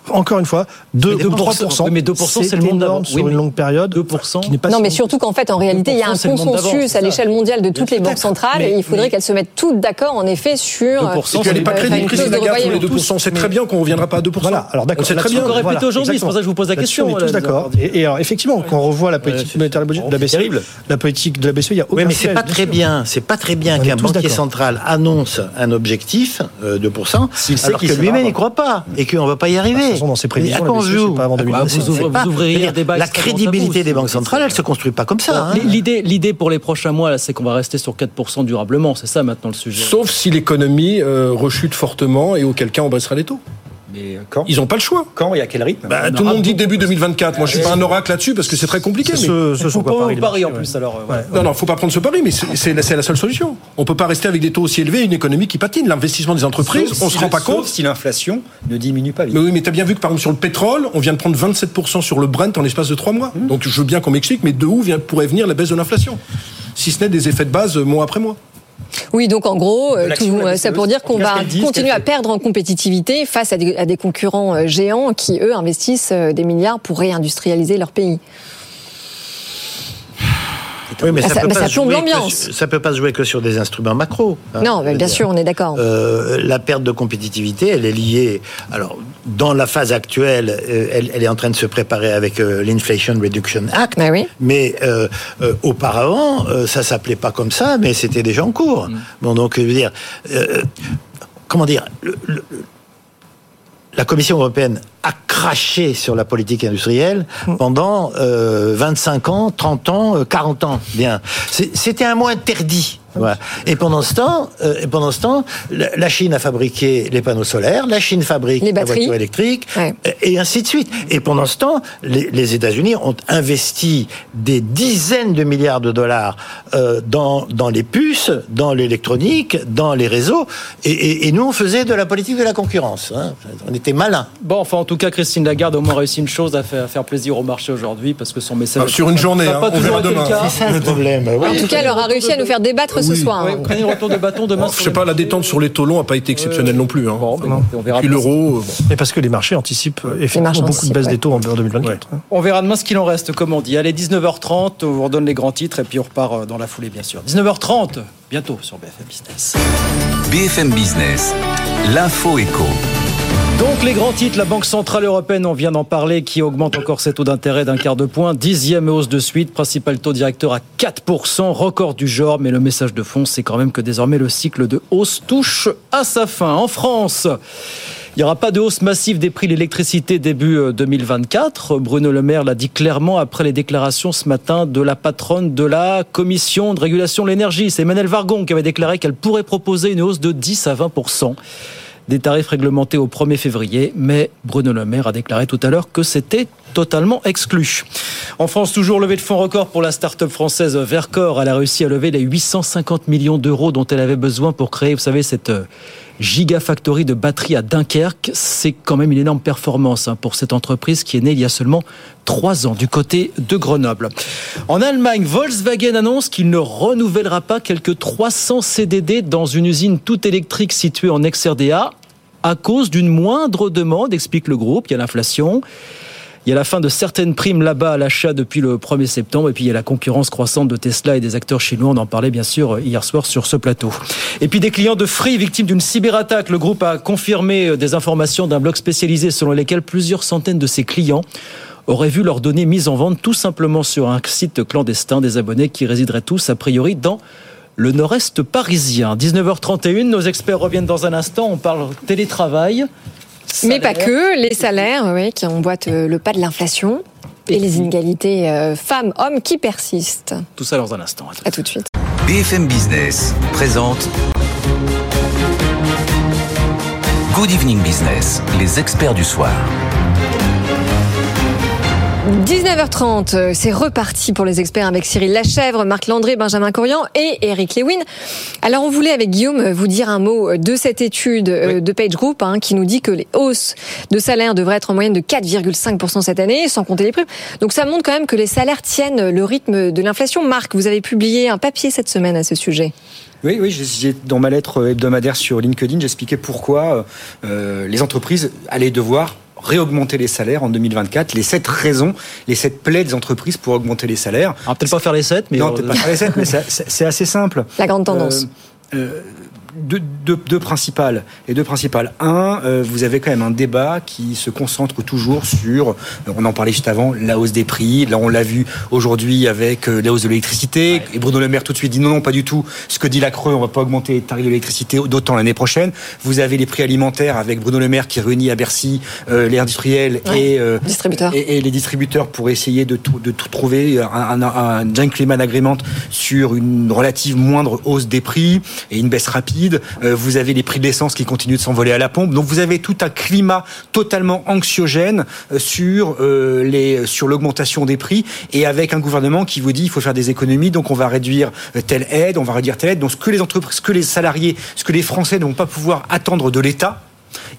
encore une fois, 2, 3%. mais 2% c'est le monde d'avant. Sur une longue période. 2%. Qui pas non, mais surtout qu'en fait, en réalité, il y a un consensus à l'échelle mondiale de toutes les banques centrales et il faudrait qu'elles se mettent toutes d'accord, en effet, sur. 2%. Et n'est pas crédible, Christine Lagarde, sur les 2%. C'est très bien qu'on ne reviendra pas à 2%. Voilà. Alors d'accord. C'est très bien. qu'on répéter aujourd'hui. C'est pour ça que je vous pose la question. On est tous d'accord. Et alors, effectivement, quand on revoit la politique monétaire de la BCE, la politique de la BCE, il y a aucun Oui, mais c'est pas très bien. C'est pas très bien qu'un banquier central annonce un objectif de 2%, alors que lui-même n'y croit pas et qu'on ne va pas y arriver. Dans ses prévisions, joue ah, Vous ouvririez un débat. La crédibilité des banques centrales, elle se construit pas comme ça. Hein. L'idée, l'idée pour les prochains mois, c'est qu'on va rester sur 4% durablement. C'est ça maintenant le sujet. Sauf si l'économie euh, rechute fortement et auquel cas on baissera les taux. Mais quand Ils n'ont pas le choix. Quand et à quel rythme bah, Tout le monde dit début 2024. Moi, je suis pas un oracle là-dessus parce que c'est très compliqué. Ce, mais... ce sont pas Paris, en plus. Alors, euh, Non, non, faut pas prendre ce pari, mais c'est la seule solution. On peut pas rester avec des taux aussi élevés et une économie qui patine. L'investissement des entreprises, on on se rend pas compte. si l'inflation ne diminue pas vite. Mais oui, mais tu as bien vu que par exemple sur le pétrole, on vient de prendre 27% sur le Brent en l'espace de 3 mois. Mmh. Donc je veux bien qu'on m'explique, mais de où vient, pourrait venir la baisse de l'inflation? Si ce n'est des effets de base mois après mois. Oui, donc en gros, c'est pour dire qu'on va continuer à perdre en compétitivité face à des concurrents géants qui, eux, investissent des milliards pour réindustrialiser leur pays. Oui, mais ça, peut pas ça peut pas se jouer que sur des instruments macro. Hein, non, bien sûr, on est d'accord. Euh, la perte de compétitivité, elle est liée. Alors, dans la phase actuelle, euh, elle, est en train de se préparer avec euh, l'Inflation Reduction Act. Ah oui. Mais auparavant, ça s'appelait pas comme ça, mais c'était déjà en cours. Mm. Bon, donc, je veux dire, comment dire, la Commission européenne a craché sur la politique industrielle mm. pendant 25 ans, 30 ans, 40 ans. Bien, c'était un mot interdit. Et pendant ce temps, euh, et pendant ce temps, la Chine a fabriqué les panneaux solaires, la Chine fabrique les, voitures électriques, et ainsi de suite. Et pendant ce temps, les, États-Unis ont investi des dizaines de milliards de dollars euh, dans, dans les puces, dans l'électronique, dans les réseaux, et, nous on faisait de la politique de la concurrence. Hein. On était malins. Bon, enfin en tout cas, Christine Lagarde a au moins réussi une chose à faire, faire plaisir au marché aujourd'hui, parce que son message... sur une journée, hein, on verra demain. C'est ça le problème. En tout cas, elle aura réussi à nous faire débattre ce soir. vous prenez le retour de bâton demain. je sais pas, la détente sur les taux longs n'a pas été exceptionnelle non plus. Hein. on verra. Puis l'euro. Euh, Et parce que les marchés anticipent effectivement beaucoup de baisse des taux en 2024. On verra demain ce qu'il en reste, comme on dit. Allez, 19h30, on vous redonne les grands titres et puis on repart euh, dans la foulée, bien sûr. 19h30, bientôt sur BFM Business. BFM Business, l'info éco. Donc les grands titres, la Banque Centrale Européenne, on vient d'en parler, qui augmente encore ses taux d'intérêt d'un quart de point, dixième hausse de suite, principal taux directeur à 4%, record du genre, mais le message de fond, c'est quand même que désormais le cycle de hausse touche à sa fin. En France, il n'y aura pas de hausse massive des prix de l'électricité début 2024. Euh, Bruno Le Maire l'a dit clairement après les déclarations ce matin de la patronne de la Commission de régulation de l'énergie. C'est Emmanuel Vargon qui avait déclaré qu'elle pourrait proposer une hausse de 10 à 20 des tarifs réglementés au 1er février, mais Bruno Le Maire a déclaré tout à l'heure que c'était totalement exclu. En France, toujours levé de fonds record pour la start-up française Vercor. Elle a réussi à lever les 850 millions d'euros dont elle avait besoin pour créer, vous savez, cette euh, gigafactory de batteries à Dunkerque. C'est quand même une énorme performance hein, pour cette entreprise qui est née il y a seulement trois ans du côté de Grenoble. En Allemagne, Volkswagen annonce qu'il ne renouvellera pas quelques 300 CDD dans une usine toute électrique située en ex-RDA à cause d'une moindre demande, explique le groupe. Il y a l'inflation. Il y a la fin de certaines primes là-bas à l'achat depuis le 1er septembre. Et puis il y a la concurrence croissante de Tesla et des acteurs chinois. On en parlait bien sûr hier soir sur ce plateau. Et puis des clients de Free victimes d'une cyberattaque. Le groupe a confirmé des informations d'un blog spécialisé selon lesquelles plusieurs centaines de ses clients auraient vu leurs données mises en vente tout simplement sur un site clandestin des abonnés qui résideraient tous a priori dans le nord-est parisien. 19h31, nos experts reviennent dans un instant. On parle télétravail. Mais pas que, les salaires oui, qui emboîtent euh, le pas de l'inflation et les inégalités euh, femmes-hommes qui persistent. Tout ça dans un instant. À tout de suite. BFM Business présente Good Evening Business, les experts du soir. 19h30, euh, c'est reparti pour les experts avec Cyril Lachèvre, Marc Landré, Benjamin Corian et Eric Lewin. Alors on voulait avec Guillaume vous dire un mot de cette étude euh, de Page Group hein, qui nous dit que les hausses de salaire devraient être en moyenne de 4,5% cette année, sans compter les primes. Donc ça montre quand même que les salaires tiennent le rythme de l'inflation. Marc, vous avez publié un papier cette semaine à ce sujet. Oui, oui, j'ai dans ma lettre hebdomadaire sur LinkedIn, j'expliquais pourquoi euh, les entreprises allaient devoir réaugmenter les salaires en 2024, les sept raisons, les sept plaies des entreprises pour augmenter les salaires. On peut-être pas faire les sept, mais... Non, peut-être pas faire les sept, mais [LAUGHS] c'est assez simple. La grande tendance. Euh, euh, deux, deux, deux, principales. Et deux principales. Un, euh, vous avez quand même un débat qui se concentre toujours sur, euh, on en parlait juste avant, la hausse des prix. Là, on l'a vu aujourd'hui avec euh, la hausse de l'électricité. Et Bruno Le Maire tout de suite dit non, non, pas du tout. Ce que dit la Creux, on va pas augmenter les tarifs de l'électricité d'autant l'année prochaine. Vous avez les prix alimentaires avec Bruno Le Maire qui réunit à Bercy les industriels et, distributeurs. Et, les distributeurs pour essayer de tout, de tout trouver un, un, un gentleman agreement sur une relative moindre hausse des prix et une baisse rapide euh, vous avez les prix de l'essence qui continuent de s'envoler à la pompe. Donc vous avez tout un climat totalement anxiogène euh, sur euh, les sur l'augmentation des prix et avec un gouvernement qui vous dit il faut faire des économies, donc on va réduire telle aide, on va réduire telle aide. Donc ce que les entreprises, ce que les salariés, ce que les Français ne vont pas pouvoir attendre de l'État,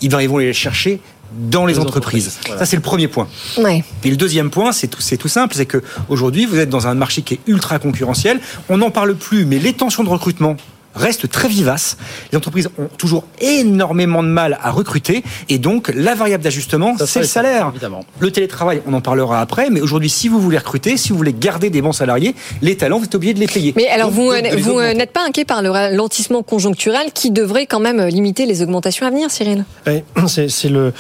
ils vont les chercher dans les, entreprises. Ça, c'est le premier point. Ouais. Et le deuxième point, c'est tout, tout simple, c'est que aujourd'hui, vous êtes dans un marché qui est ultra concurrentiel. On n'en parle plus, mais les tensions de recrutement reste très vivace. Les entreprises ont toujours énormément de mal à recruter et donc la variable d'ajustement, c'est le salaire. Évidemment. Le télétravail, on en parlera après, mais aujourd'hui, si vous voulez recruter, si vous voulez garder des bons salariés, les talents, vous êtes obligé de les payer. Mais alors, vous, vous n'êtes pas inquiet par le ralentissement conjoncturel qui devrait quand même limiter les augmentations à venir, Cyril? Oui, c'est le.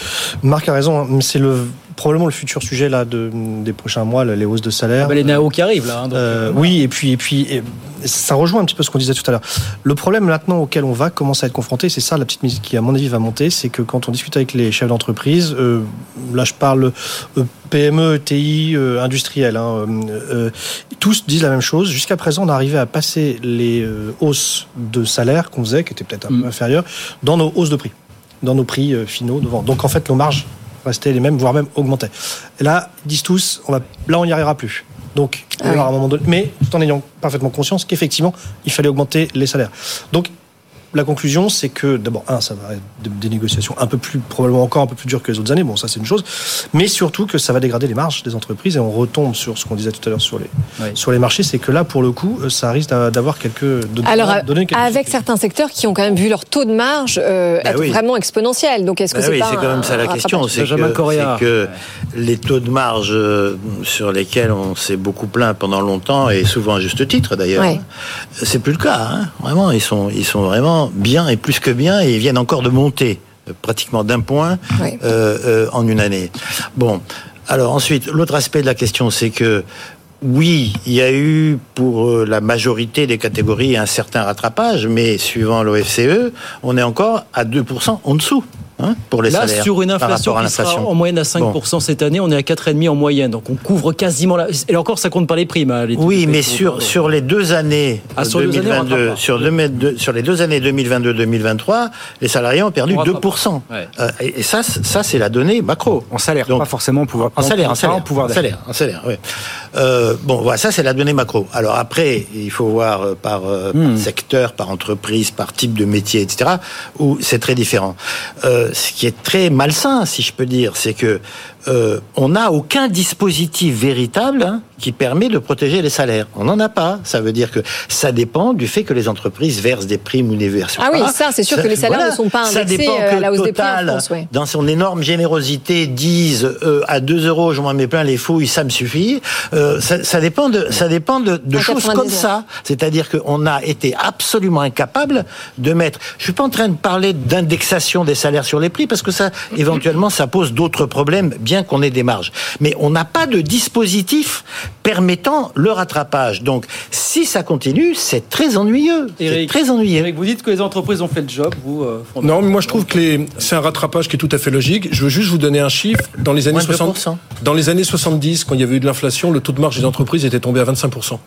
Marc a raison, hein, c'est le probablement le futur sujet là de, des prochains mois, les hausses de salaire. Ah bah, les NAO qui arrivent là. Hein, euh, euh, oui, et puis et puis ça rejoint un petit peu ce qu'on disait tout à l'heure. Le problème maintenant auquel on va commencer à être confronté, c'est ça la petite musique qui à mon avis va monter, c'est que quand on discute avec les chefs d'entreprise, euh, là je parle PME, TI, industriel, hein, tous disent la même chose. Jusqu'à présent, on arrivait à passer les hausses de salaire qu'on faisait, qui étaient peut-être un peu mm. inférieures, dans nos hausses de prix, dans nos prix finaux de vente. Donc en fait, nos marges rester les mêmes, voire même augmenter. Et là, ils disent tous, on va, là, on n'y arrivera plus. Donc, ah un moment donné, mais tout en ayant parfaitement conscience qu'effectivement, il fallait augmenter les salaires. Donc, la conclusion, c'est que d'abord, un, ça va être des négociations un peu plus, probablement encore un peu plus dures que les autres années. Bon, ça c'est une chose, mais surtout que ça va dégrader les marges des entreprises et on retombe sur ce qu'on disait tout à l'heure sur les sur les marchés, c'est que là, pour le coup, ça risque d'avoir quelques. De, Alors, avec certains secteurs qui ont quand même vu leur taux de marge euh, bah être vraiment exponentiel. Donc, est-ce que bah c'est oui, c'est quand même ça la question, c'est que, que, les taux de marge euh, sur lesquels on s'est beaucoup plaint pendant longtemps et souvent à juste titre d'ailleurs, c'est plus le cas. Hein. Vraiment, ils sont ils sont vraiment bien et plus que bien, et ils viennent encore de monter euh, pratiquement d'un point euh, euh, en une année. Bon, alors ensuite, l'autre aspect de la question, c'est que oui, il y a eu pour la majorité des catégories un certain rattrapage, mais suivant l'OFCE, on est encore à 2% en dessous. Hein, pour les Là, sur une inflation qui sera en moyenne à 5% cette année, on est à 4,5% en moyenne. Donc on couvre quasiment la... Et encore, ça compte pas les primes. Hein, oui, mais sur, sur les deux années ah, sur, 2022, sur, sur, les deux années 2022-2023, les salariés ont perdu 2%. Euh, et ça, ça c'est la donnée macro. En salaire, Donc, pas forcément pouvoir. En salaire, en salaire, pouvoir en salaire, en salaire, oui. Euh, bon, voilà, ça c'est la donnée macro. Alors après, il faut voir euh, par, hmm. secteur, par entreprise, par type de métier, etc. Où c'est très différent. Euh, ce qui est très malsain, si je peux dire, c'est que euh, on n'a aucun dispositif véritable hein, qui permet de protéger les salaires. On n'en a pas. Ça veut dire que ça dépend du fait que les entreprises versent des primes ou ne versent ah pas. Ah oui, ça, c'est sûr que les salaires ne sont pas indexés euh, à la hausse des prix en France. Dans son énorme générosité, disent à 2 euros, je m'en mets plein les fouilles, ça me suffit. Ça, ça, dépend de, ça dépend de, de choses comme ça. C'est-à-dire qu'on a été absolument incapable de mettre. Je suis pas en train de parler d'indexation des salaires sur les prix parce que ça, éventuellement, ça pose d'autres problèmes, bien qu'on ait des marges. Mais on n'a pas de dispositif permettant le rattrapage. Donc, si ça continue, c'est très ennuyeux. Eric, très ennuyeux. Eric, vous dites que les entreprises ont fait le job, vous euh, Non, mais moi je trouve que les... c'est un rattrapage qui est tout à fait logique. Je veux juste vous donner un chiffre. Dans les années 60, dans les années 70, quand il y avait eu de l'inflation, le taux de marge des entreprises était tombé à 25%.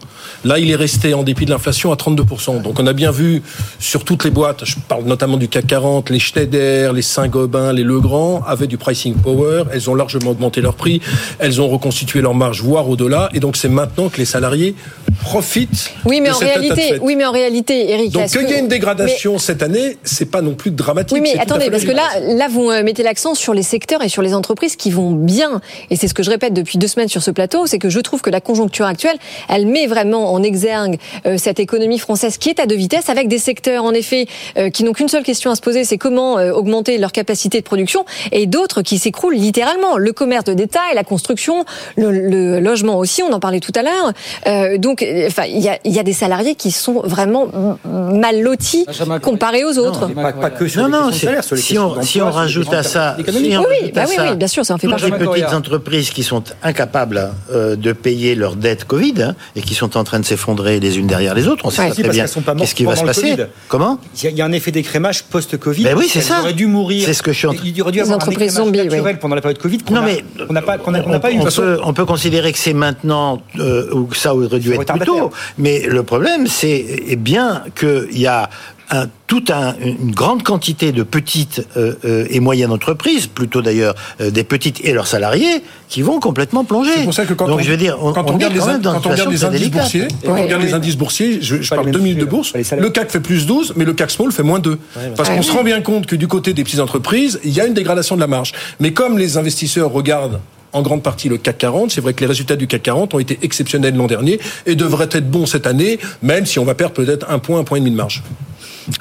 Là, il est resté en dépit de l'inflation à 32%. Donc, on a bien vu sur toutes les boîtes, je parle notamment du CAC 40, les Schneider, les Saint-Gobain, les Legrand, avaient du pricing power. Elles ont largement augmenté leur prix. Elles ont reconstitué leur marge, voire au-delà. Et donc, c'est maintenant que les salariés profitent. Oui, mais en réalité, oui, mais en réalité, Eric. Donc, qu'il y ait une dégradation cette année, c'est pas non plus dramatique. Oui, mais attendez, parce que là, là, vous euh, mettez l'accent sur les secteurs et sur les entreprises qui vont bien. Et c'est ce que je répète depuis deux semaines sur ce plateau, c'est que je trouve que la conjoncture actuelle, elle met vraiment en exergue euh, cette économie française qui est à deux vitesses, avec des secteurs, en effet, euh, qui n'ont qu'une seule question à se poser, c'est comment augmenter leur capacité de production, et d'autres qui s'écroulent littéralement. Le commerce de détail, la construction, le, logement aussi, on en parlait tout à l'heure. Euh, donc, enfin, il y a, y a, des salariés qui sont vraiment mal lotis comparés aux autres. Non, pas, que sur non, les non, sur les si on, si on rajoute à ça, oui, oui, bah oui, oui, bien sûr, ça en fait partie. Les petites entreprises qui sont incapables euh, de payer leurs dettes Covid hein, et qui sont en train de s'effondrer les unes derrière les autres, on sait très bien qu'est-ce qui va se passer. Comment Il y a un effet d'écrémage post-Covid. Ben oui, c'est ça. Ils dû mourir. C'est ce que je suis en train. Il aurait dû avoir entreprises zombies, pendant la période Covid. Non, mais on n'a pas, on, pas. On on peut considérer que c'est maintenant euh, ou que ça aurait dû être plus tôt. Mais le problème, c'est bien qu'il y a un, toute un, une grande quantité de petites euh, euh, et moyennes entreprises, plutôt d'ailleurs euh, des petites et leurs salariés, qui vont complètement plonger. C'est pour ça que quand Donc, on, je veux dire, on, quand on, regarde, les, quand on regarde les indices boursiers, quand on regarde les indices boursiers, je, je parle deux minutes de bourse, le CAC fait plus 12, mais le CAC Small fait moins 2. Parce qu'on se rend bien compte que du côté des petites entreprises, il y a une dégradation de la marge. Mais comme les investisseurs regardent en grande partie le CAC 40. C'est vrai que les résultats du CAC 40 ont été exceptionnels l'an dernier et devraient être bons cette année, même si on va perdre peut-être un point, un point et demi de marge.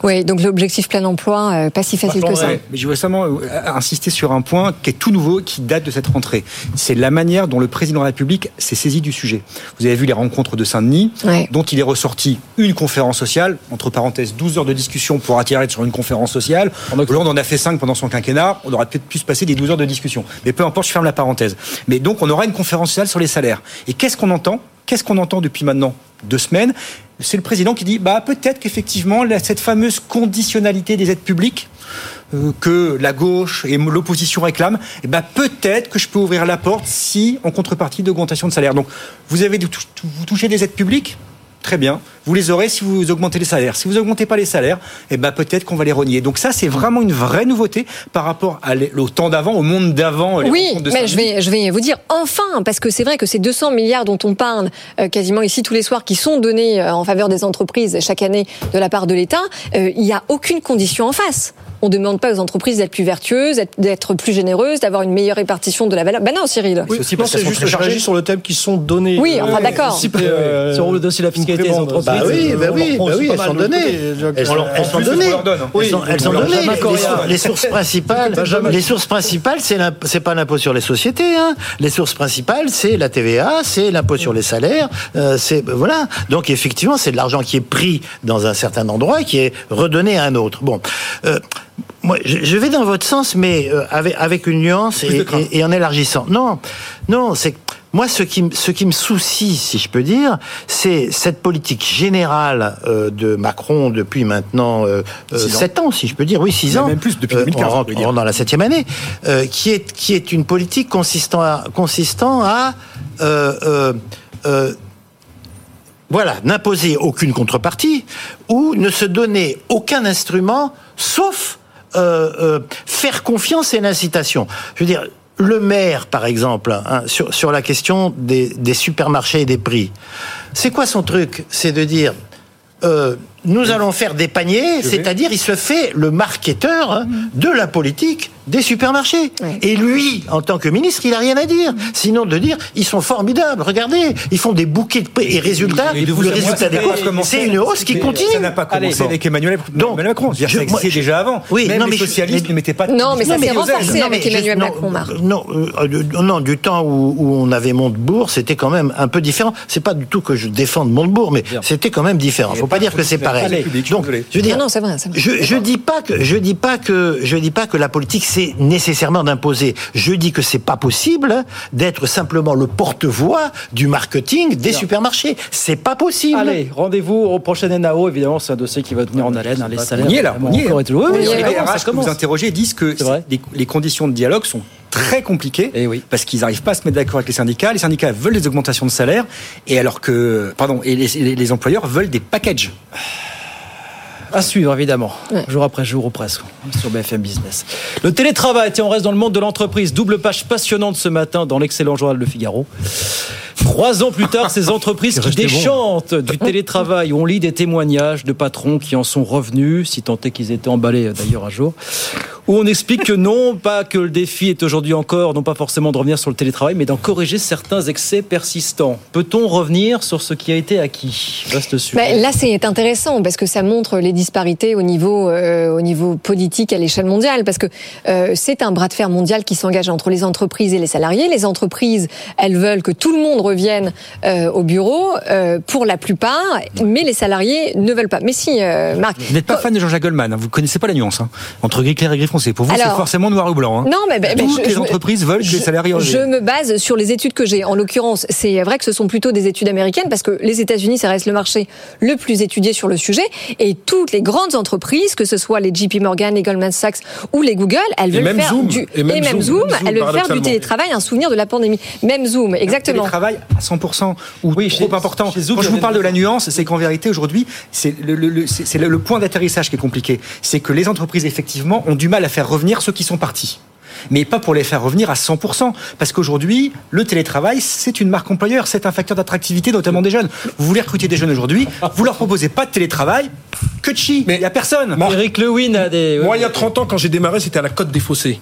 Oui, donc l'objectif plein emploi, euh, pas si facile que ça. Mais je veux seulement euh, insister sur un point qui est tout nouveau, qui date de cette rentrée. C'est la manière dont le président de la République s'est saisi du sujet. Vous avez vu les rencontres de Saint-Denis, dont il est ressorti une conférence sociale, entre parenthèses 12 heures de discussion pour attirer sur une conférence sociale. Hollande en a fait 5 pendant son quinquennat, on aurait peut-être pu se passer des 12 heures de discussion. Mais peu importe, je ferme la parenthèse. Mais donc on aura une conférence sociale sur les salaires. Et qu'est-ce qu'on entend Qu'est-ce qu'on entend depuis maintenant deux semaines? C'est le président qui dit bah peut-être qu'effectivement cette fameuse conditionnalité des aides publiques euh, que la gauche et l'opposition réclament, eh ben peut-être que je peux ouvrir la porte si en contrepartie d'augmentation de salaire. Donc vous avez vous touchez des aides publiques? Très bien. Vous les aurez si vous augmentez les salaires. Si vous augmentez pas les salaires, eh ben peut-être qu'on va les renier. Donc ça, c'est vraiment une vraie nouveauté par rapport au temps d'avant, au monde d'avant. Oui, mais je vais, je vais vous dire enfin, parce que c'est vrai que ces 200 milliards dont on parle euh, quasiment ici tous les soirs, qui sont donnés euh, en faveur des entreprises chaque année de la part de l'État, euh, il n'y a aucune condition en face. On ne demande pas aux entreprises d'être plus vertueuses, d'être plus généreuses, d'avoir une meilleure répartition de la valeur. Ben non, Cyril. Oui, c'est juste chargé sur le thème qui sont donnés. Oui, enfin d'accord. Sur le dossier de la fiscalité des entreprises. Bah oui, bah oui, bah oui, elles sont données. Elles sont données. Elles sont données. Les sources principales, les sources principales, c'est pas l'impôt sur les sociétés. Hein. Les sources principales, c'est la TVA, c'est l'impôt sur les salaires. Euh, c'est voilà. Donc effectivement, c'est de l'argent qui est pris dans un certain endroit et qui est redonné à un autre. Bon. Euh, moi, je vais dans votre sens, mais euh, avec, avec une nuance et, et, en élargissant. Non, non, c'est moi ce qui, ce qui me soucie, si je peux dire, c'est cette politique générale euh, de Macron depuis maintenant euh, 7 ans. si je peux dire, oui, 6 ans. Même plus depuis 2015. Euh, on rentre, on dans la septième année, qui est qui est une politique consistant à consistant à voilà, n'imposer aucune contrepartie ou ne se donner aucun instrument, sauf euh, euh, faire confiance et l'incitation. Je veux dire, le maire, par exemple, hein, sur, sur la question des, des supermarchés et des prix, c'est quoi son truc? C'est de dire, euh, nous allons faire des paniers, c'est-à-dire il se fait le marketeur hein, de la politique des supermarchés. Et lui, en tant que ministre, il n'a rien à dire. Sinon de dire, ils sont formidables, regardez, ils font des bouquets de prix. Et résultat, le résultat des c'est une hausse qui continue. Ça n'a pas commencé avec Emmanuel, Macron. ça existait déjà avant. Oui, Même les socialistes ne mettaient pas... Non, mais ça s'est renforcé avec Emmanuel Macron, Non, euh, non, du temps où, on avait Montebourg, c'était quand même un peu différent. C'est pas du tout que je défende Montebourg, mais c'était quand même différent. Faut pas dire que c'est pareil. Donc, je veux dire, non, c'est vrai, Je, je dis pas que je dis pas que je dis pas que la politique c'est nécessairement d'imposer. Je dis que c'est pas possible d'être simplement le porte-voix du marketing des supermarchés. C'est pas possible. Allez, rendez-vous au prochain NAO. Évidemment, c'est un dossier qui va tenir en haleine. Hein, les salaires. On y est là. On y est. Oui, oui, les RH que vous interrogez disent que les, conditions de dialogue sont très compliquées et eh oui. parce qu'ils n'arrivent pas à se mettre d'accord avec les syndicats. Les syndicats veulent des augmentations de salaire et alors que, pardon, et les, les employeurs veulent des packages. À suivre, évidemment, jour après jour ou presque, sur BFM Business. Le télétravail, tiens, on reste dans le monde de l'entreprise. Double page passionnante ce matin dans l'excellent journal Le Figaro. Trois ans plus tard, ces [LAUGHS] entreprises qui déchantent du télétravail. On lit des témoignages de patrons qui en sont revenus, si tant est qu'ils étaient emballés d'ailleurs un jour où on explique que non, pas que le défi est aujourd'hui encore, non pas forcément de revenir sur le télétravail, mais d'en corriger certains excès persistants. Peut-on revenir sur ce qui a été acquis? Bah, Là, c'est intéressant parce que ça montre les disparités au niveau, euh, au niveau politique à l'échelle mondiale, parce que euh, c'est un bras de fer mondial qui s'engage entre les entreprises et les salariés. Les entreprises, elles veulent que tout le monde revienne euh, au bureau pour la plupart, mais les salariés ne veulent pas. Mais si, Marc. Vous n'êtes pas fan de Jean-Jacques Goldman, hein. vous ne connaissez pas la nuance hein, entre gris clair et gris pour vous, c'est forcément noir ou blanc. Hein. Non, mais, toutes les entreprises veulent que les salariés. Je me base sur les études que j'ai. En l'occurrence, c'est vrai que ce sont plutôt des études américaines parce que les États-Unis, ça reste le marché le plus étudié sur le sujet. Et toutes les grandes entreprises, que ce soit les JP Morgan, les Goldman Sachs ou les Google, elles veulent faire du et même, Zoom, elles veulent faire du télétravail un souvenir de la pandémie. Même Zoom, exactement. À 100% ou oui, trop important. Quand je vous parle de la nuance, c'est qu'en vérité aujourd'hui, c'est le, le, le, le point d'atterrissage qui est compliqué. C'est que les entreprises effectivement ont du mal à faire revenir ceux qui sont partis mais pas pour les faire revenir à 100%. Parce qu'aujourd'hui, le télétravail, c'est une marque employeur, c'est un facteur d'attractivité, notamment des jeunes. Vous voulez recruter des jeunes aujourd'hui, vous leur proposez pas de télétravail, que chi, mais il n'y a personne. Eric Lewin a des... Moi, il y a 30 ans, quand j'ai démarré, c'était à la Côte des Fossés.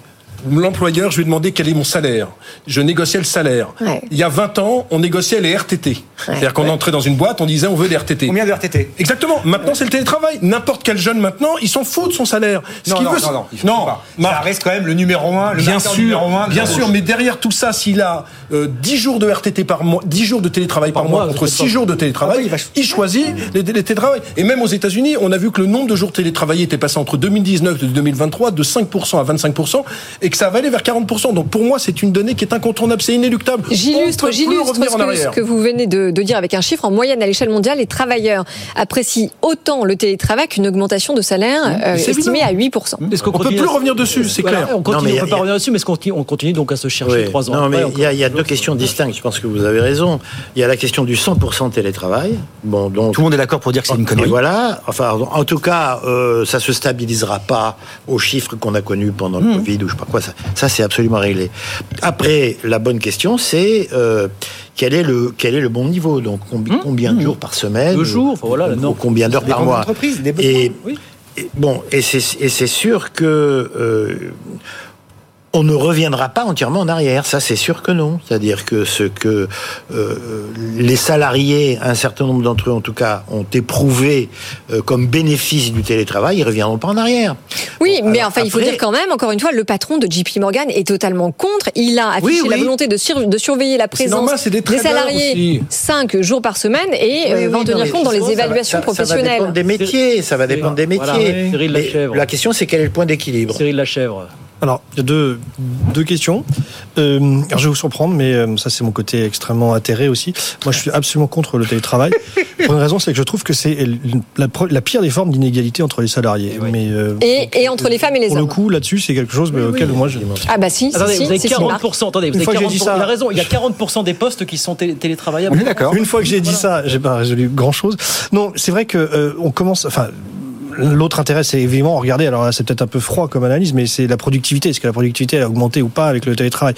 L'employeur, je lui ai demandé quel est mon salaire. Je négociais le salaire. Il y a 20 ans, on négociait les RTT. C'est-à-dire qu'on entrait dans une boîte, on disait on veut des RTT. Combien de RTT Exactement. Maintenant, c'est le télétravail. N'importe quel jeune maintenant, il s'en fout de son salaire. Ce non, non, veut, non, non, non, Ça reste quand même le numéro un. Le bien sûr, bien sûr. Mais derrière tout ça, s'il a 10 euh, jours de RTT par mois, 10 jours de télétravail par, mois, contre 6 jours de télétravail, ah il choisit les, télétravail. Et même aux États-Unis, on a vu que le nombre de jours télétravaillés était passé entre 2019 et 2023 de 5% à 25% et que ça va aller vers 40%. Donc pour moi, c'est une donnée qui est incontournable, c'est inéluctable. J'illustre, j'illustre ce, que vous venez de, dire avec un chiffre. En moyenne, à l'échelle mondiale, les travailleurs apprécient autant le télétravail qu'une augmentation de salaire euh, estimée à 8%. on ne peut plus revenir dessus, c'est clair. On continue, peut pas revenir dessus, mais on continue donc à se chercher trois ans. Non, mais il y, a deux questions distinctes. Je pense que vous avez raison. Il y a la question du 100% télétravail. Bon, donc tout le monde est d'accord pour dire que c'est une connerie. Voilà. Enfin, en tout cas, euh, ça se stabilisera pas aux chiffres qu'on a connus pendant le mmh. Covid ou je sais pas quoi. Ça, ça c'est absolument réglé. Après, la bonne question, c'est euh, quel est le quel est le bon niveau? Donc combien, mmh. combien de jours par semaine Deux jours, voilà. Ou, combien d'heures par mois? et, et, bon, et c'est sûr que euh, on ne reviendra pas entièrement en arrière. Ça, c'est sûr que non. C'est-à-dire que ce que euh, les salariés, un certain nombre d'entre eux en tout cas, ont éprouvé euh, comme bénéfice du télétravail, ils reviendront pas en arrière. Oui, mais enfin, il faut dire quand même, encore une fois, le patron de JP Morgan est totalement contre. Il a affiché la volonté de, de, surveiller la présence des, salariés cinq jours par semaine et euh, va en tenir compte dans les évaluations professionnelles. Ça va dépendre des métiers. Ça va dépendre des métiers. la question, c'est quel est le point d'équilibre? Cyril Lachèvre. Alors, il y a deux, deux questions. Euh, alors je vais vous surprendre, mais euh, ça c'est mon côté extrêmement atterré aussi. Moi, je suis absolument contre le télétravail. [LAUGHS] Pour une raison, c'est que je trouve que c'est la, la, pire des formes d'inégalité entre les salariés. Mais, euh, et, et, entre les femmes et les pour hommes. Pour le coup, là-dessus, c'est quelque chose auquel moi je... Ah bah si, attendez, si, vous avez 40%, attendez, vous avez 40%, ça, il a raison, il y a 40% des postes qui sont télétravaillables. d'accord. Une fois que j'ai dit ça, j'ai pas résolu grand-chose. Non, c'est vrai que on commence... Enfin, L'autre intérêt, c'est évidemment regarder. Alors là, c'est peut-être un peu froid comme analyse, mais c'est la productivité. Est-ce que la productivité a augmenté ou pas avec le télétravail?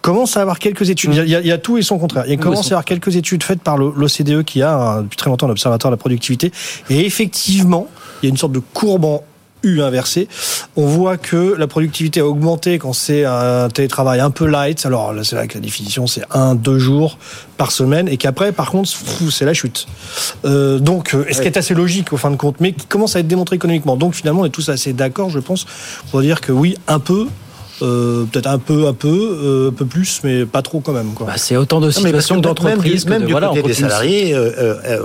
Commence à avoir quelques études? Il y, a, tout et son contraire. Il commence à avoir quelques études faites par l'OCDE qui a depuis très longtemps l'observatoire de la productivité? Et effectivement, il y a une sorte de courbe en U inversé. On voit que la productivité a augmenté quand c'est un télétravail un peu light. Alors là, c'est vrai que la définition, c'est un, deux jours par semaine, et qu'après, par contre, c'est la chute. Euh, donc, euh, ce qui est assez logique au fin de compte, mais qui commence à être démontré économiquement. Donc, finalement, on est tous assez d'accord, je pense, pour dire que oui, un peu, euh, peut-être un peu, un peu, euh, un peu plus, mais pas trop quand même. Bah, c'est autant de situations d'entreprise même, du, même du côté des salariés, euh,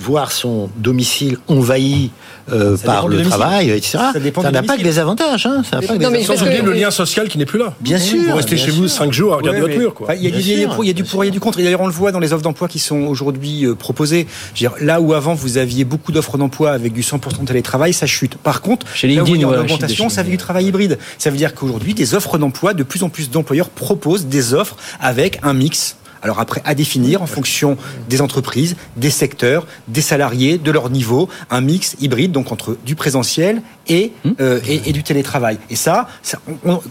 voir son domicile envahi euh, par le travail, etc. Ça n'a pas que des avantages. Hein. Ça pas non, sans oublier le lien social qui n'est plus là. Bien sûr. Vous restez chez vous 5 jours à regarder votre mur. Il y a du pour, il y a du pour, il y a du contre. D'ailleurs, on le voit dans les offres d'emploi qui sont aujourd'hui euh, proposées. là où avant vous aviez beaucoup d'offres d'emploi avec du 100% de télétravail, ça chute. Par contre, chez LinkedIn, là l'augmentation, ça veut du travail hybride. Ça veut dire qu'aujourd'hui, des offres d'emploi, de plus en plus d'employeurs proposent des offres avec un mix alors après, à définir en fonction des entreprises, des secteurs, des salariés, de leur niveau, un mix hybride, donc entre du présentiel et, hmm. euh, et, du télétravail. Et ça,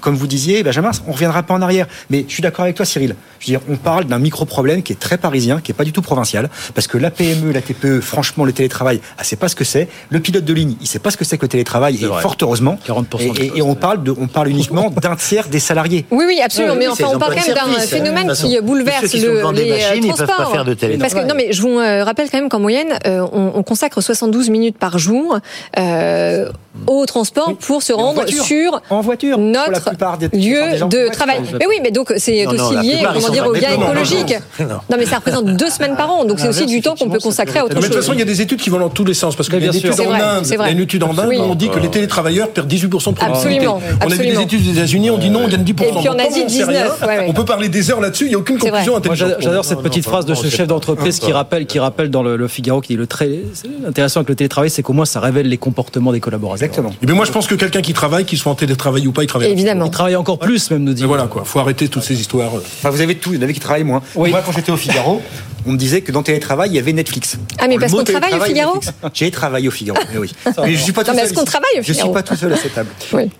comme vous disiez, Benjamin, on ne reviendra pas en arrière. Mais je suis d'accord avec toi, Cyril. Je veux dire, on parle d'un micro-problème qui est très parisien, qui n'est pas du tout provincial, parce que la PME, la TPE, franchement, le télétravail, elle ne sait pas ce que c'est. Le pilote de ligne, il ne sait pas ce que c'est que le télétravail, et fort heureusement. 40% et, on, parle de, on parle uniquement d'un tiers des salariés. Oui, oui, absolument. mais enfin, on parle quand même d'un phénomène qui bouleverse le, les machines, transports. Ils peuvent pas faire de télétravail. Parce que, non, mais je vous euh, rappelle quand même qu'en moyenne, euh, on, on, consacre 72 minutes par jour euh, au transport pour se rendre sur en voiture, notre lieu de travail. Mais oui, mais donc c'est aussi lié, comment dire, au gain écologique. Non, mais ça représente deux [LAUGHS] semaines par an, donc c'est aussi du temps qu'on peut consacrer à autre chose. Mais de toute façon, il y a des études qui vont dans tous les sens, parce qu'il y a une étude en Inde, une étude en Inde, on dit que les télétravailleurs perdent 18% de productivité. On a vu des études des États-Unis, on dit non, on gagne 10%. Et puis en Asie, 19. On peut parler des heures là-dessus, il n'y a aucune conclusion. J'adore cette petite phrase de ce chef d'entreprise qui rappelle, qui rappelle dans le Figaro, qui dit le très intéressant avec le télétravail, c'est qu'au moins ça révèle les comportements des collaborateurs. Exactement. Mais moi, je pense que quelqu'un qui travaille, qu'il soit en télétravail ou pas, il travaille. Évidemment. Il travaille encore plus, même, nous dit. voilà, quoi. Faut arrêter toutes ces histoires. Enfin, vous avez tout. Il y en avait qui travaillent moins. Moi, quand j'étais au Figaro, on me disait que dans télétravail, il y avait Netflix. Ah, mais parce qu'on travaille au Figaro J'ai travaillé au Figaro, mais oui. Mais je suis pas tout seul. qu'on travaille au Figaro Je suis pas tout seul à cette table.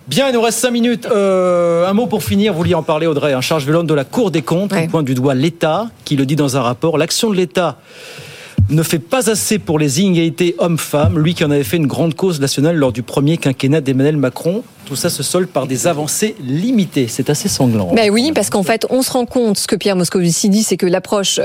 Bien, il nous reste 5 minutes. Euh, un mot pour finir. Vous vouliez en parler, Audrey. Un charge violente de la Cour des comptes, qui pointe du doigt l'État, qui le dit dans un rapport. L'action de l'État ne fait pas assez pour les inégalités hommes-femmes, lui qui en avait fait une grande cause nationale lors du premier quinquennat d'Emmanuel Macron. Tout ça se solde par des avancées limitées. C'est assez sanglant. Ben oui, parce qu'en fait, on se rend compte, ce que Pierre Moscovici dit, c'est que l'approche euh,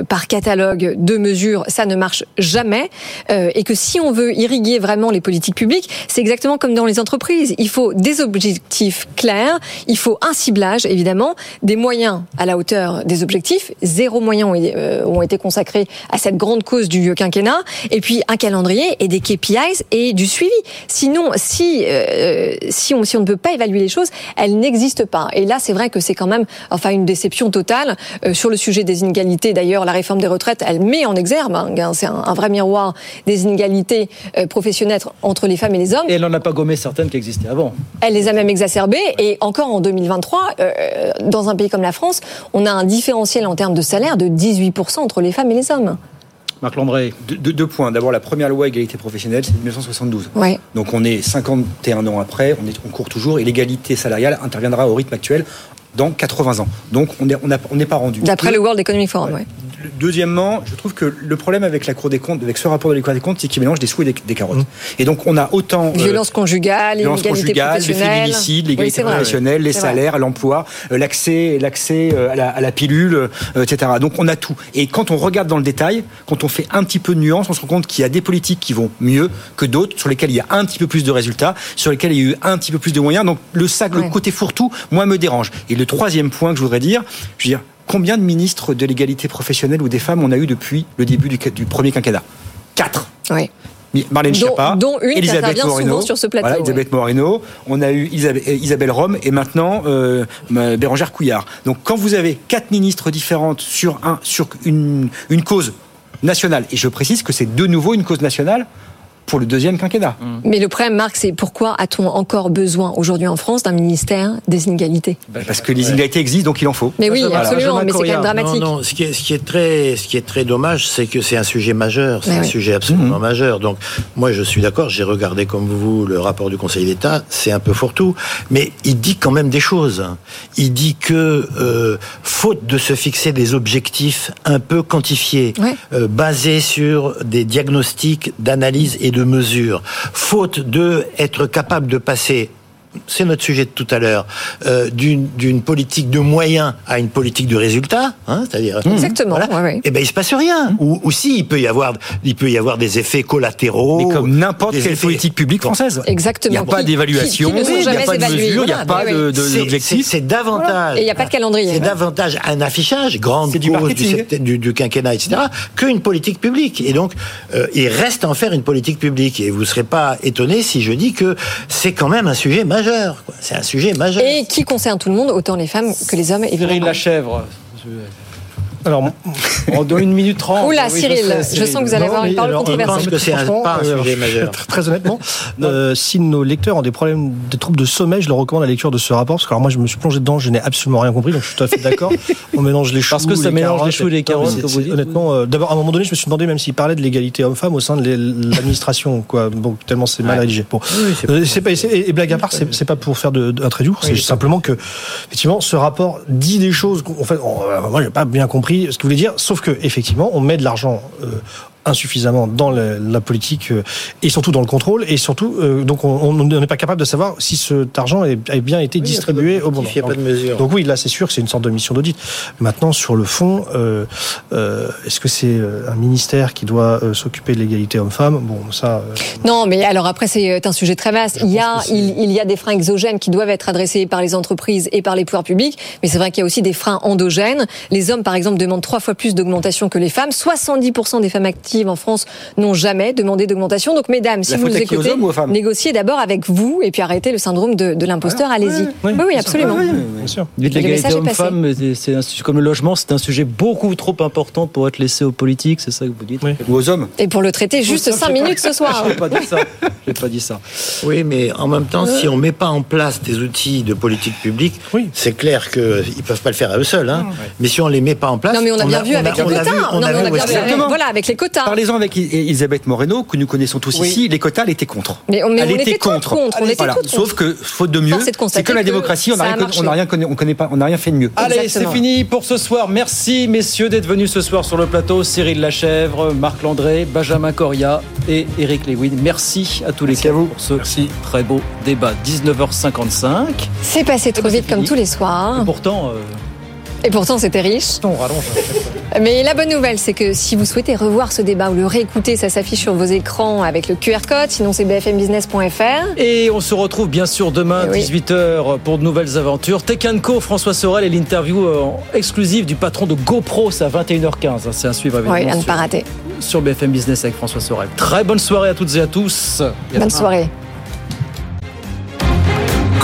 euh, par catalogue de mesures, ça ne marche jamais, euh, et que si on veut irriguer vraiment les politiques publiques, c'est exactement comme dans les entreprises. Il faut des objectifs clairs, il faut un ciblage, évidemment, des moyens à la hauteur des objectifs. Zéro moyen ont été consacrés à cette grande cause du quinquennat, et puis un calendrier et des KPIs et du suivi. Sinon, si euh, si on si on ne peut pas évaluer les choses, elles n'existent pas. Et là, c'est vrai que c'est quand même enfin une déception totale euh, sur le sujet des inégalités. D'ailleurs, la réforme des retraites, elle met en exergue, hein, c'est un, vrai miroir des inégalités euh, professionnelles entre les femmes et les hommes. Et elle n'en a pas gommé certaines qui existaient avant. Elle les a même exacerbées. Et encore en 2023, dans un pays comme la France, on a un différentiel en termes de salaire de 18% entre les femmes et les hommes. Marc Landré. Deux, points. D'abord, la première loi égalité professionnelle, c'est 1972. Donc on est 51 ans après, on, est, on court toujours, et l'égalité salariale interviendra au rythme actuel dans 80 ans. Donc on n'est on pas rendu. D'après le World Economic Forum, oui. Deuxièmement, je trouve que le problème avec la Cour des comptes, avec ce rapport de la Cour des comptes, c'est qu'il mélange des sous et des, carottes. Mmh. Et donc on a autant euh, violence conjugale, violence conjugale, les féminicides, l'égalité professionnelle, les salaires, l'emploi, euh, l'accès, l'accès euh, à la, à la pilule, etc. Donc on a tout. Et quand on regarde dans le détail, quand on fait un petit peu de nuance, on se rend compte qu'il y a des politiques qui vont mieux que d'autres, sur lesquelles il y a un petit peu plus de résultats, sur lesquelles il y a eu un petit peu plus de moyens. Donc le sac, le côté fourre-tout, moi me dérange. Et le troisième point que je voudrais dire, je veux dire, combien de ministres de l'égalité professionnelle ou des femmes on a eu depuis le début du, premier quinquennat? Quatre. Oui. Marlène Schiappa, dont, une Elisabeth Moreno, sur ce plateau. Elisabeth Moreno, on a eu Isabelle, Rome et maintenant euh, Bérangère Couillard. Donc quand vous avez quatre ministres différentes sur un sur une, une cause nationale, et je précise que c'est de nouveau une cause nationale, pour le deuxième quinquennat. Mm. Mais le problème, Marc, c'est pourquoi a-t-on encore besoin aujourd'hui en France d'un ministère des inégalités? Bah, Parce que les inégalités existent, donc il en faut. Mais oui, absolument, mais c'est quand même dramatique. Non, non, ce qui est, ce qui est très, ce qui est très dommage, c'est que c'est un sujet majeur, c'est un sujet absolument mm-hmm. majeur. Donc, moi, je suis d'accord, j'ai regardé comme vous le rapport du Conseil d'État, c'est un peu fourre-tout, mais il dit quand même des choses. Il dit que, euh, faute de se fixer des objectifs un peu quantifiés, euh, basés sur des diagnostics d'analyse et de mesures, faute de être capable de passer c'est notre sujet de tout à l'heure, euh, d'une politique de moyens à une politique de résultats, hein, c'est-à-dire exactement. Voilà, Et eh ben il se passe rien. Ou, ou si il peut y avoir, il peut y avoir des effets collatéraux. Mais comme n'importe quelle politique publique française. Exactement. Il n'y a pas d'évaluation, il n'y a pas de mesure, il n'y a pas d'objectif. C'est davantage. Et il n'y a pas de calendrier. C'est davantage un affichage, grande du, cause du, du, quinquennat, etc., qu'une politique publique. Et donc, euh, il reste à en faire une politique publique. Et vous ne serez pas étonné si je dis que c'est quand même un sujet majeur. C'est un sujet majeur. Et qui concerne tout le monde, autant les femmes que les hommes, évidemment. la Alors, dans une minute trente. Oula, Cyril, je sens que vous allez avoir une parole controversée. Je pense que c'est pas un sujet majeur. [LAUGHS] Très honnêtement, [LAUGHS] euh, si nos lecteurs ont des problèmes, des troubles de sommeil, je leur recommande la lecture de ce rapport. Parce que alors moi, je me suis plongé dedans, je n'ai absolument rien compris, donc je suis tout à fait d'accord. On mélange les choux. Parce que ça mélange les choux et les carottes, Honnêtement, euh, d'abord, à un moment donné, je me suis demandé même s'il parlait de l'égalité homme-femme au sein de l'administration, quoi. Bon, tellement c'est mal rédigé. Bon. Euh, c'est pas, et, blague à part, c'est pas pour faire un trait dur, c'est simplement que, effectivement, ce rapport dit des choses. En fait, moi, j'ai pas bien compris ce que vous voulez dire, sauf que effectivement, on met de l'argent euh, insuffisamment dans la, politique euh, et surtout dans le contrôle et surtout euh, donc on n'est pas capable de savoir si cet argent a bien été distribué au bon moment. Donc, donc oui, là c'est sûr que c'est une sorte de mission d'audit. Maintenant sur le fond, euh, est-ce que c'est un ministère qui doit s'occuper de l'égalité homme-femme? Bon ça. Non, mais alors après c'est un sujet très vaste. Il y a il, y a des freins exogènes qui doivent être adressés par les entreprises et par les pouvoirs publics, mais c'est vrai qu'il y a aussi des freins endogènes. Les hommes par exemple demandent trois fois plus d'augmentation que les femmes. 70% des femmes actives en France n'ont jamais demandé d'augmentation. Donc, mesdames, si vous nous écoutez, négociez d'abord avec vous et puis arrêtez le syndrome de, l'imposteur. Allez-y. Oui, oui, absolument. bien sûr. L'égalité homme-femme, c'est comme le logement, c'est un sujet beaucoup trop important pour être laissé aux politiques, c'est ça que vous dites Ou aux hommes. Et pour le traiter juste 5 minutes ce soir. [LAUGHS] Je n'ai pas dit ça. pas dit ça. Oui, mais en même temps, si on ne met pas en place des outils de politique publique, c'est clair qu'ils ne peuvent pas le faire à eux seuls. Hein. Mais si on ne les met pas en place. Non, mais on a bien vu avec les quotas. Voilà, avec les quotas Parlez-en avec Elisabeth Moreno, que nous connaissons tous ici. Les quotas, elle était contre. Mais, on, elle était contre. contre. On était Sauf que, faute de mieux, c'est que la démocratie, on n'a rien, on connaît pas, on n'a rien fait de mieux. Allez, c'est fini pour ce soir. Merci, messieurs, d'être venus ce soir sur le plateau. Cyril Lachèvre, Marc Landré, Benjamin Coria et Eric Lewin. Merci à tous les quatre pour ce très beau débat. 19h55. C'est passé trop vite comme tous les soirs. Et pourtant. Euh, et pourtant, c'était riche. On rallonge. Mais la bonne nouvelle, c'est que si vous souhaitez revoir ce débat ou le réécouter, ça s'affiche sur vos écrans avec le QR code. Sinon, c'est bfmbusiness.fr. Et on se retrouve bien sûr demain, 18h, eh pour de nouvelles aventures. Tech Co, François Sorel et l'interview euh, exclusive du patron de GoPro, c'est à 21h15. C'est à suivre avec Oui, à ne pas rater. Sur BFM Business avec François Sorel. Très bonne soirée à toutes et à tous. Bonne soirée.